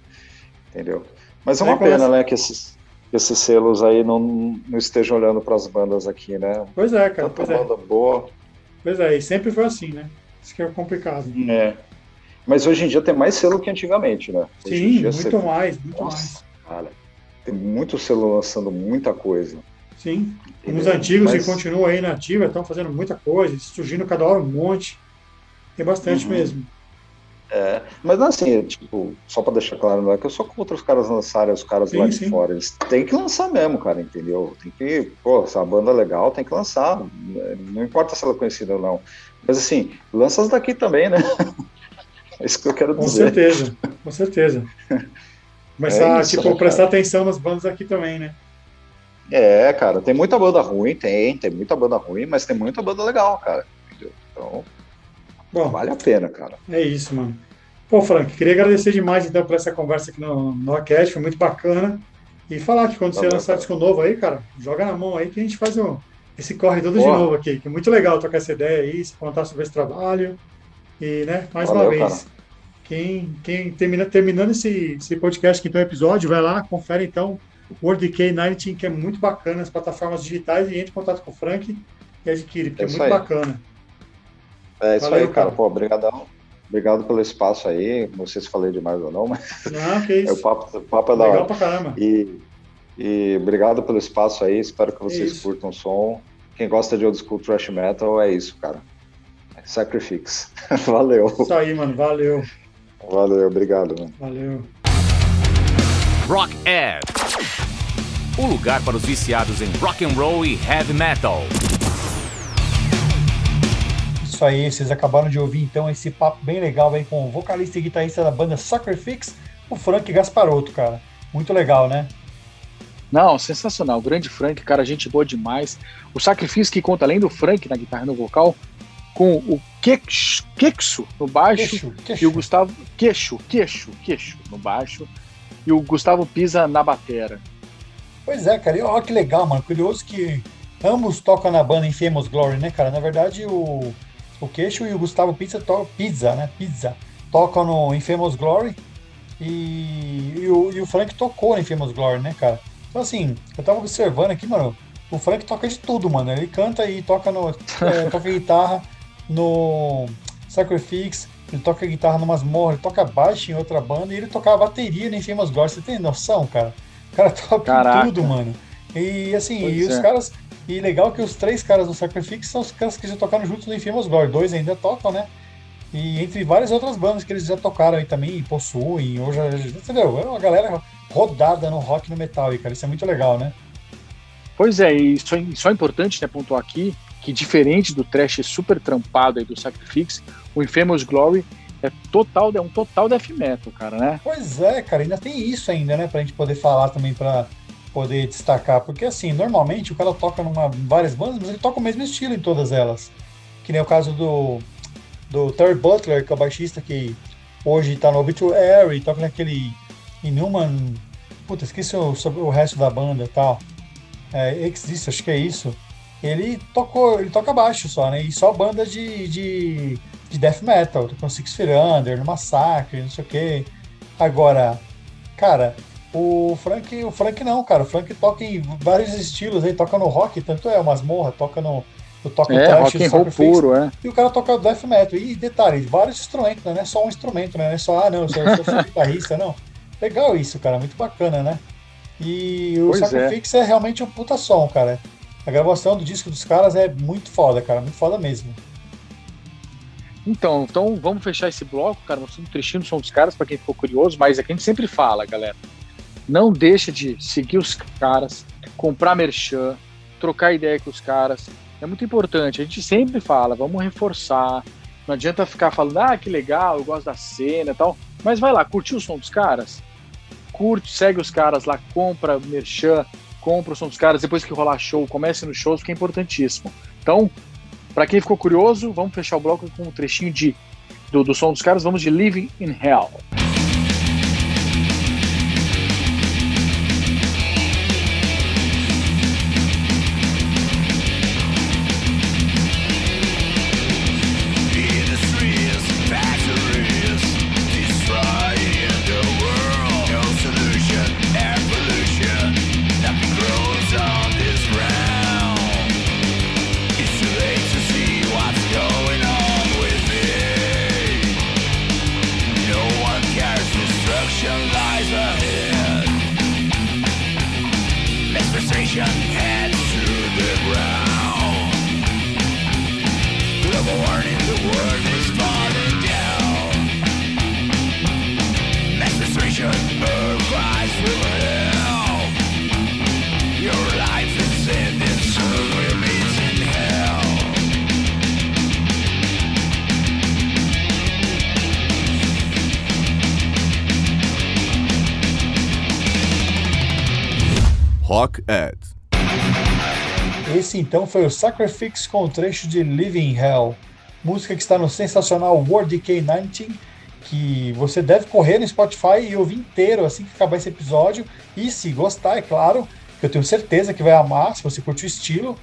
Entendeu? Mas é uma começa- pena, né, que esses, esses selos aí não, não estejam olhando para as bandas aqui, né? Pois é, cara, Tanta é. banda boa. Pois é, e sempre foi assim, né? Isso que é complicado. É. Mas hoje em dia tem mais selo que antigamente, né? Hoje Sim, muito você- mais, muito Nossa, mais. cara, tem muito selo lançando muita coisa. Sim. Os antigos Mas... que continuam aí na ativa estão fazendo muita coisa, surgindo cada hora um monte. Tem bastante uhum. mesmo. É, mas não assim, tipo, só para deixar claro, não é que eu sou contra os caras lançarem os caras sim, lá de sim. fora. Eles têm que lançar mesmo, cara, entendeu? Tem que, pô, se a banda é legal, tem que lançar. Não importa se ela é conhecida ou não. Mas assim, lança as daqui também, né? [LAUGHS] É isso que eu quero com dizer. Com certeza, com certeza. [LAUGHS] Mas, é isso, tipo, né, prestar atenção nas bandas aqui também, né? É, cara, tem muita banda ruim, tem, tem muita banda ruim, mas tem muita banda legal, cara. Entendeu? Então, Bom, vale a pena, cara. É isso, mano. Pô, Frank, queria agradecer demais então por essa conversa aqui no, no Acast, foi muito bacana. E falar que quando tá você bom, lançar disco novo aí, cara, joga na mão aí que a gente faz o, esse corre todo Porra. de novo aqui, que é muito legal trocar essa ideia aí, se contar sobre esse trabalho. E, né, mais Valeu, uma vez, cara. Quem, quem termina, terminando esse, esse podcast, que então episódio, vai lá, confere então o Word K19, que é muito bacana, as plataformas digitais, e entre em contato com o Frank e adquire, porque é, é muito aí. bacana. É isso Valeu, aí, cara. cara. Pô, obrigadão. Obrigado pelo espaço aí. Não sei se falei demais ou não, mas. Não, que [LAUGHS] isso. o, papo, o papo é da Legal hora. pra caramba. E, e obrigado pelo espaço aí. Espero que vocês curtam o som. Quem gosta de old school thrash metal é isso, cara. Sacrifix. [LAUGHS] Valeu. Isso aí, mano. Valeu. Valeu, obrigado, mano. Valeu. Rock Ed. O lugar para os viciados em rock and roll e heavy metal. Isso aí, vocês acabaram de ouvir então esse papo bem legal aí com o vocalista e guitarrista da banda Sacrifix, o Frank Gasparotto, cara. Muito legal, né? Não, sensacional. Grande Frank, cara, gente boa demais. O Sacrifício que conta além do Frank na guitarra e no vocal, com o Quexo no baixo queixo, queixo. e o Gustavo Queixo, Queixo, Queixo no baixo e o Gustavo Pisa na batera. Pois é, cara. E olha que legal, mano. Curioso que ambos tocam na banda Infamous Glory, né, cara? Na verdade, o o Queixo e o Gustavo Pizza, to, Pizza, né? Pizza, tocam no Infamous Glory e, e, o, e o Frank tocou no Infamous Glory, né, cara? Então, assim, eu tava observando aqui, mano, o Frank toca de tudo, mano. Ele canta e toca no. é, toca guitarra no Sacrifix, ele toca guitarra no Masmorra, ele toca baixo em outra banda e ele tocava bateria no Infamous Glory. Você tem noção, cara? O cara toca Caraca. tudo, mano. E assim, e os é. caras e legal que os três caras do Sacrifix são os caras que já tocaram juntos no Infamous Gore. Dois ainda tocam, né? E entre várias outras bandas que eles já tocaram aí também, e possuem, ou já, entendeu? É uma galera rodada no rock e no metal, e cara, isso é muito legal, né? Pois é, e só, só é importante né, pontuar aqui que diferente do trash super trampado aí do Sacrifix, o Infamous Glory é total, é um total death metal, cara, né? Pois é, cara, ainda tem isso ainda, né, pra gente poder falar também pra poder destacar, porque assim, normalmente o cara toca numa várias bandas, mas ele toca o mesmo estilo em todas elas. Que nem o caso do do Terry Butler, que é o baixista que hoje tá no Obituary, toca naquele Inhuman, puta, esqueci o, sobre o resto da banda e tal. É, acho que é isso. Ele tocou, ele toca baixo só, né? E só banda de, de, de death metal, com Six Feet Under, no Massacre, não sei o que. Agora, cara, o Frank, o Frank não, cara. O Frank toca em vários estilos, ele toca no rock, tanto é masmorra, toca no, no toca é, trash, rock and roll puro, é. E o cara toca death metal. E detalhe, vários instrumentos, né? não é só um instrumento, né? Não é só, ah, não, eu sou, eu sou [LAUGHS] guitarrista, não. Legal isso, cara, muito bacana, né? E o pois Sacrifix é. é realmente um puta som, cara. A gravação do disco dos caras é muito foda, cara, muito foda mesmo. Então, então vamos fechar esse bloco, cara, mostrando um trechinho do som dos caras, para quem ficou curioso, mas é que a gente sempre fala, galera. Não deixa de seguir os caras, comprar merchan, trocar ideia com os caras. É muito importante. A gente sempre fala, vamos reforçar. Não adianta ficar falando, ah, que legal, eu gosto da cena e tal. Mas vai lá, curtiu o som dos caras? Curte, segue os caras lá, compra merchan, compra o som dos caras. Depois que rolar show, comece nos shows, que é importantíssimo. Então, para quem ficou curioso, vamos fechar o bloco com um trechinho de, do, do som dos caras. Vamos de Living in Hell. Rock Ed. Esse então foi o Sacrifice com o trecho de Living Hell, música que está no sensacional World Decay 19, que você deve correr no Spotify e ouvir inteiro assim que acabar esse episódio. E se gostar, é claro, que eu tenho certeza que vai amar, se você curte o estilo,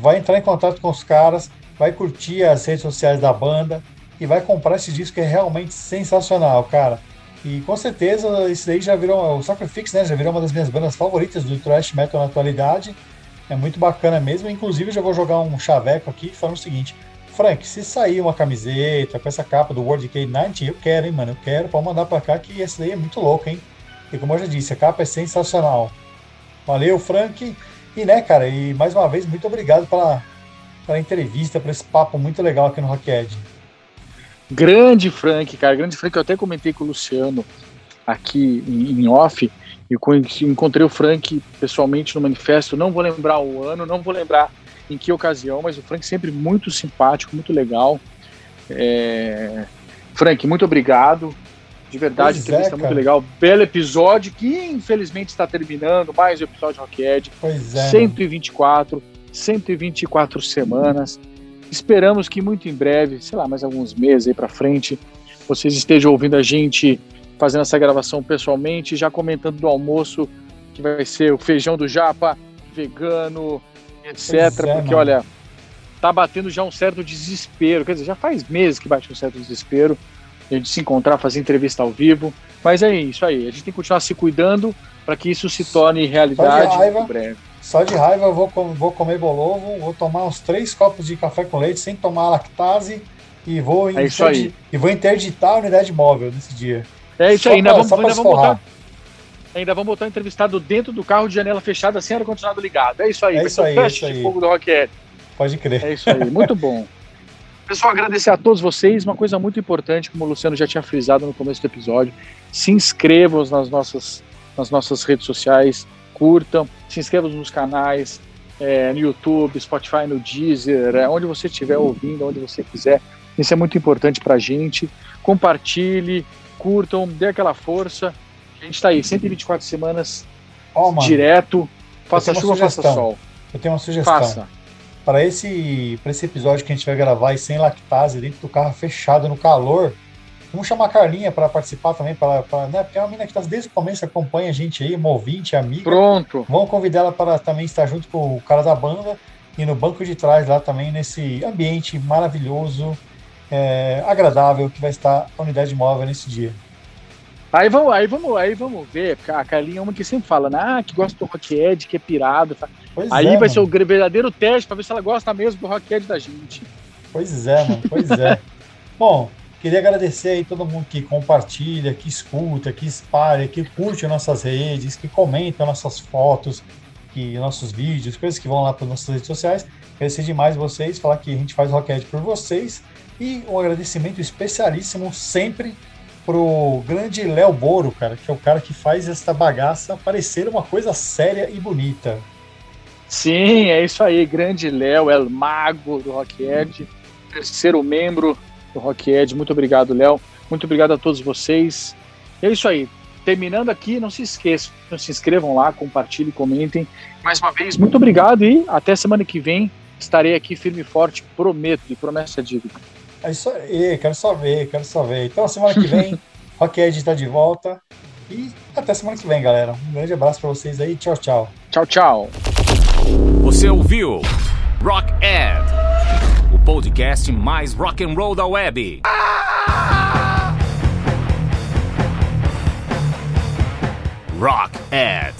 vai entrar em contato com os caras, vai curtir as redes sociais da banda e vai comprar esse disco que é realmente sensacional, cara. E com certeza isso daí já virou, o Sacrifice, né, já virou uma das minhas bandas favoritas do thrash metal na atualidade. É muito bacana mesmo. Inclusive, já vou jogar um chaveco aqui falando o seguinte: Frank, se sair uma camiseta com essa capa do World K90, eu quero, hein, mano. Eu quero, pode mandar pra cá que esse daí é muito louco, hein. E como eu já disse, a capa é sensacional. Valeu, Frank. E né, cara, e mais uma vez, muito obrigado pela, pela entrevista, por esse papo muito legal aqui no Rocked. Grande Frank, cara, grande Frank. Eu até comentei com o Luciano aqui em, em off e encontrei o Frank pessoalmente no manifesto. Não vou lembrar o ano, não vou lembrar em que ocasião, mas o Frank sempre muito simpático, muito legal. É... Frank, muito obrigado. De verdade, pois entrevista é, muito legal. Belo episódio que infelizmente está terminando. Mais um episódio Rockhead. Pois é. 124, 124 semanas. Esperamos que muito em breve, sei lá, mais alguns meses aí para frente, vocês estejam ouvindo a gente fazendo essa gravação pessoalmente, já comentando do almoço, que vai ser o feijão do japa, vegano, etc. É, porque, mano. olha, tá batendo já um certo desespero. Quer dizer, já faz meses que bate um certo desespero. A gente se encontrar, fazer entrevista ao vivo. Mas é isso aí. A gente tem que continuar se cuidando para que isso se torne realidade raiva, breve. Só de raiva eu vou, vou comer bolovo, vou tomar uns três copos de café com leite sem tomar lactase e vou, é interdi e vou interditar a unidade móvel nesse dia. É isso aí, ainda, vamos, ainda vamos botar. Ainda vamos botar o entrevistado dentro do carro de janela fechada, sem ar-condicionado ligado. É isso aí, é isso aí, é isso aí. fogo do Rocket. Pode crer. É isso aí, muito bom. [LAUGHS] Pessoal, agradecer a todos vocês. Uma coisa muito importante, como o Luciano já tinha frisado no começo do episódio, se inscrevam nas nossas, nas nossas redes sociais, curtam, se inscrevam nos canais, é, no YouTube, Spotify, no Deezer, é, onde você estiver ouvindo, onde você quiser. Isso é muito importante para a gente. Compartilhe, curtam, dê aquela força. A gente está aí, 124 semanas oh, direto. Faça chuva, faça sol. Eu tenho uma sugestão. Faça. Para esse, esse episódio que a gente vai gravar e sem lactase, dentro do carro fechado no calor, vamos chamar a Carlinha para participar também, pra, pra, né? porque é uma menina que tá desde o começo acompanha a gente aí, uma ouvinte, amiga. Pronto. Vamos convidar ela para também estar junto com o cara da banda e no banco de trás lá também, nesse ambiente maravilhoso, é, agradável que vai estar a unidade móvel nesse dia. Aí vamos, aí vamos, aí vamos ver. A Carlinha é uma que sempre fala, né? Ah, que gosta do Rockhead, que é pirado. Pois aí é, vai mano. ser o verdadeiro teste para ver se ela gosta mesmo do Rockhead da gente. Pois é, mano, pois é. [LAUGHS] Bom, queria agradecer aí todo mundo que compartilha, que escuta, que espalha, que curte nossas redes, que comenta nossas fotos, que nossos vídeos, coisas que vão lá para nossas redes sociais. Agradecer demais vocês, falar que a gente faz Rockhead por vocês e um agradecimento especialíssimo sempre pro grande Léo Boro, cara, que é o cara que faz essa bagaça parecer uma coisa séria e bonita. Sim, é isso aí, grande Léo, é o mago do Rockhead, terceiro membro do Rockhead. Muito obrigado, Léo. Muito obrigado a todos vocês. É isso aí. Terminando aqui, não se esqueçam, se inscrevam lá, compartilhem, comentem. Mais uma vez, muito obrigado e até semana que vem estarei aqui firme e forte, prometo, e promessa dívida. É isso aí, quero só ver, quero só ver. Então, semana que vem, [LAUGHS] Rockhead está de volta. E até semana que vem, galera. Um grande abraço para vocês aí. Tchau, tchau. Tchau, tchau. Você ouviu Rock Ed, o podcast mais rock and roll da web. Rock Ed.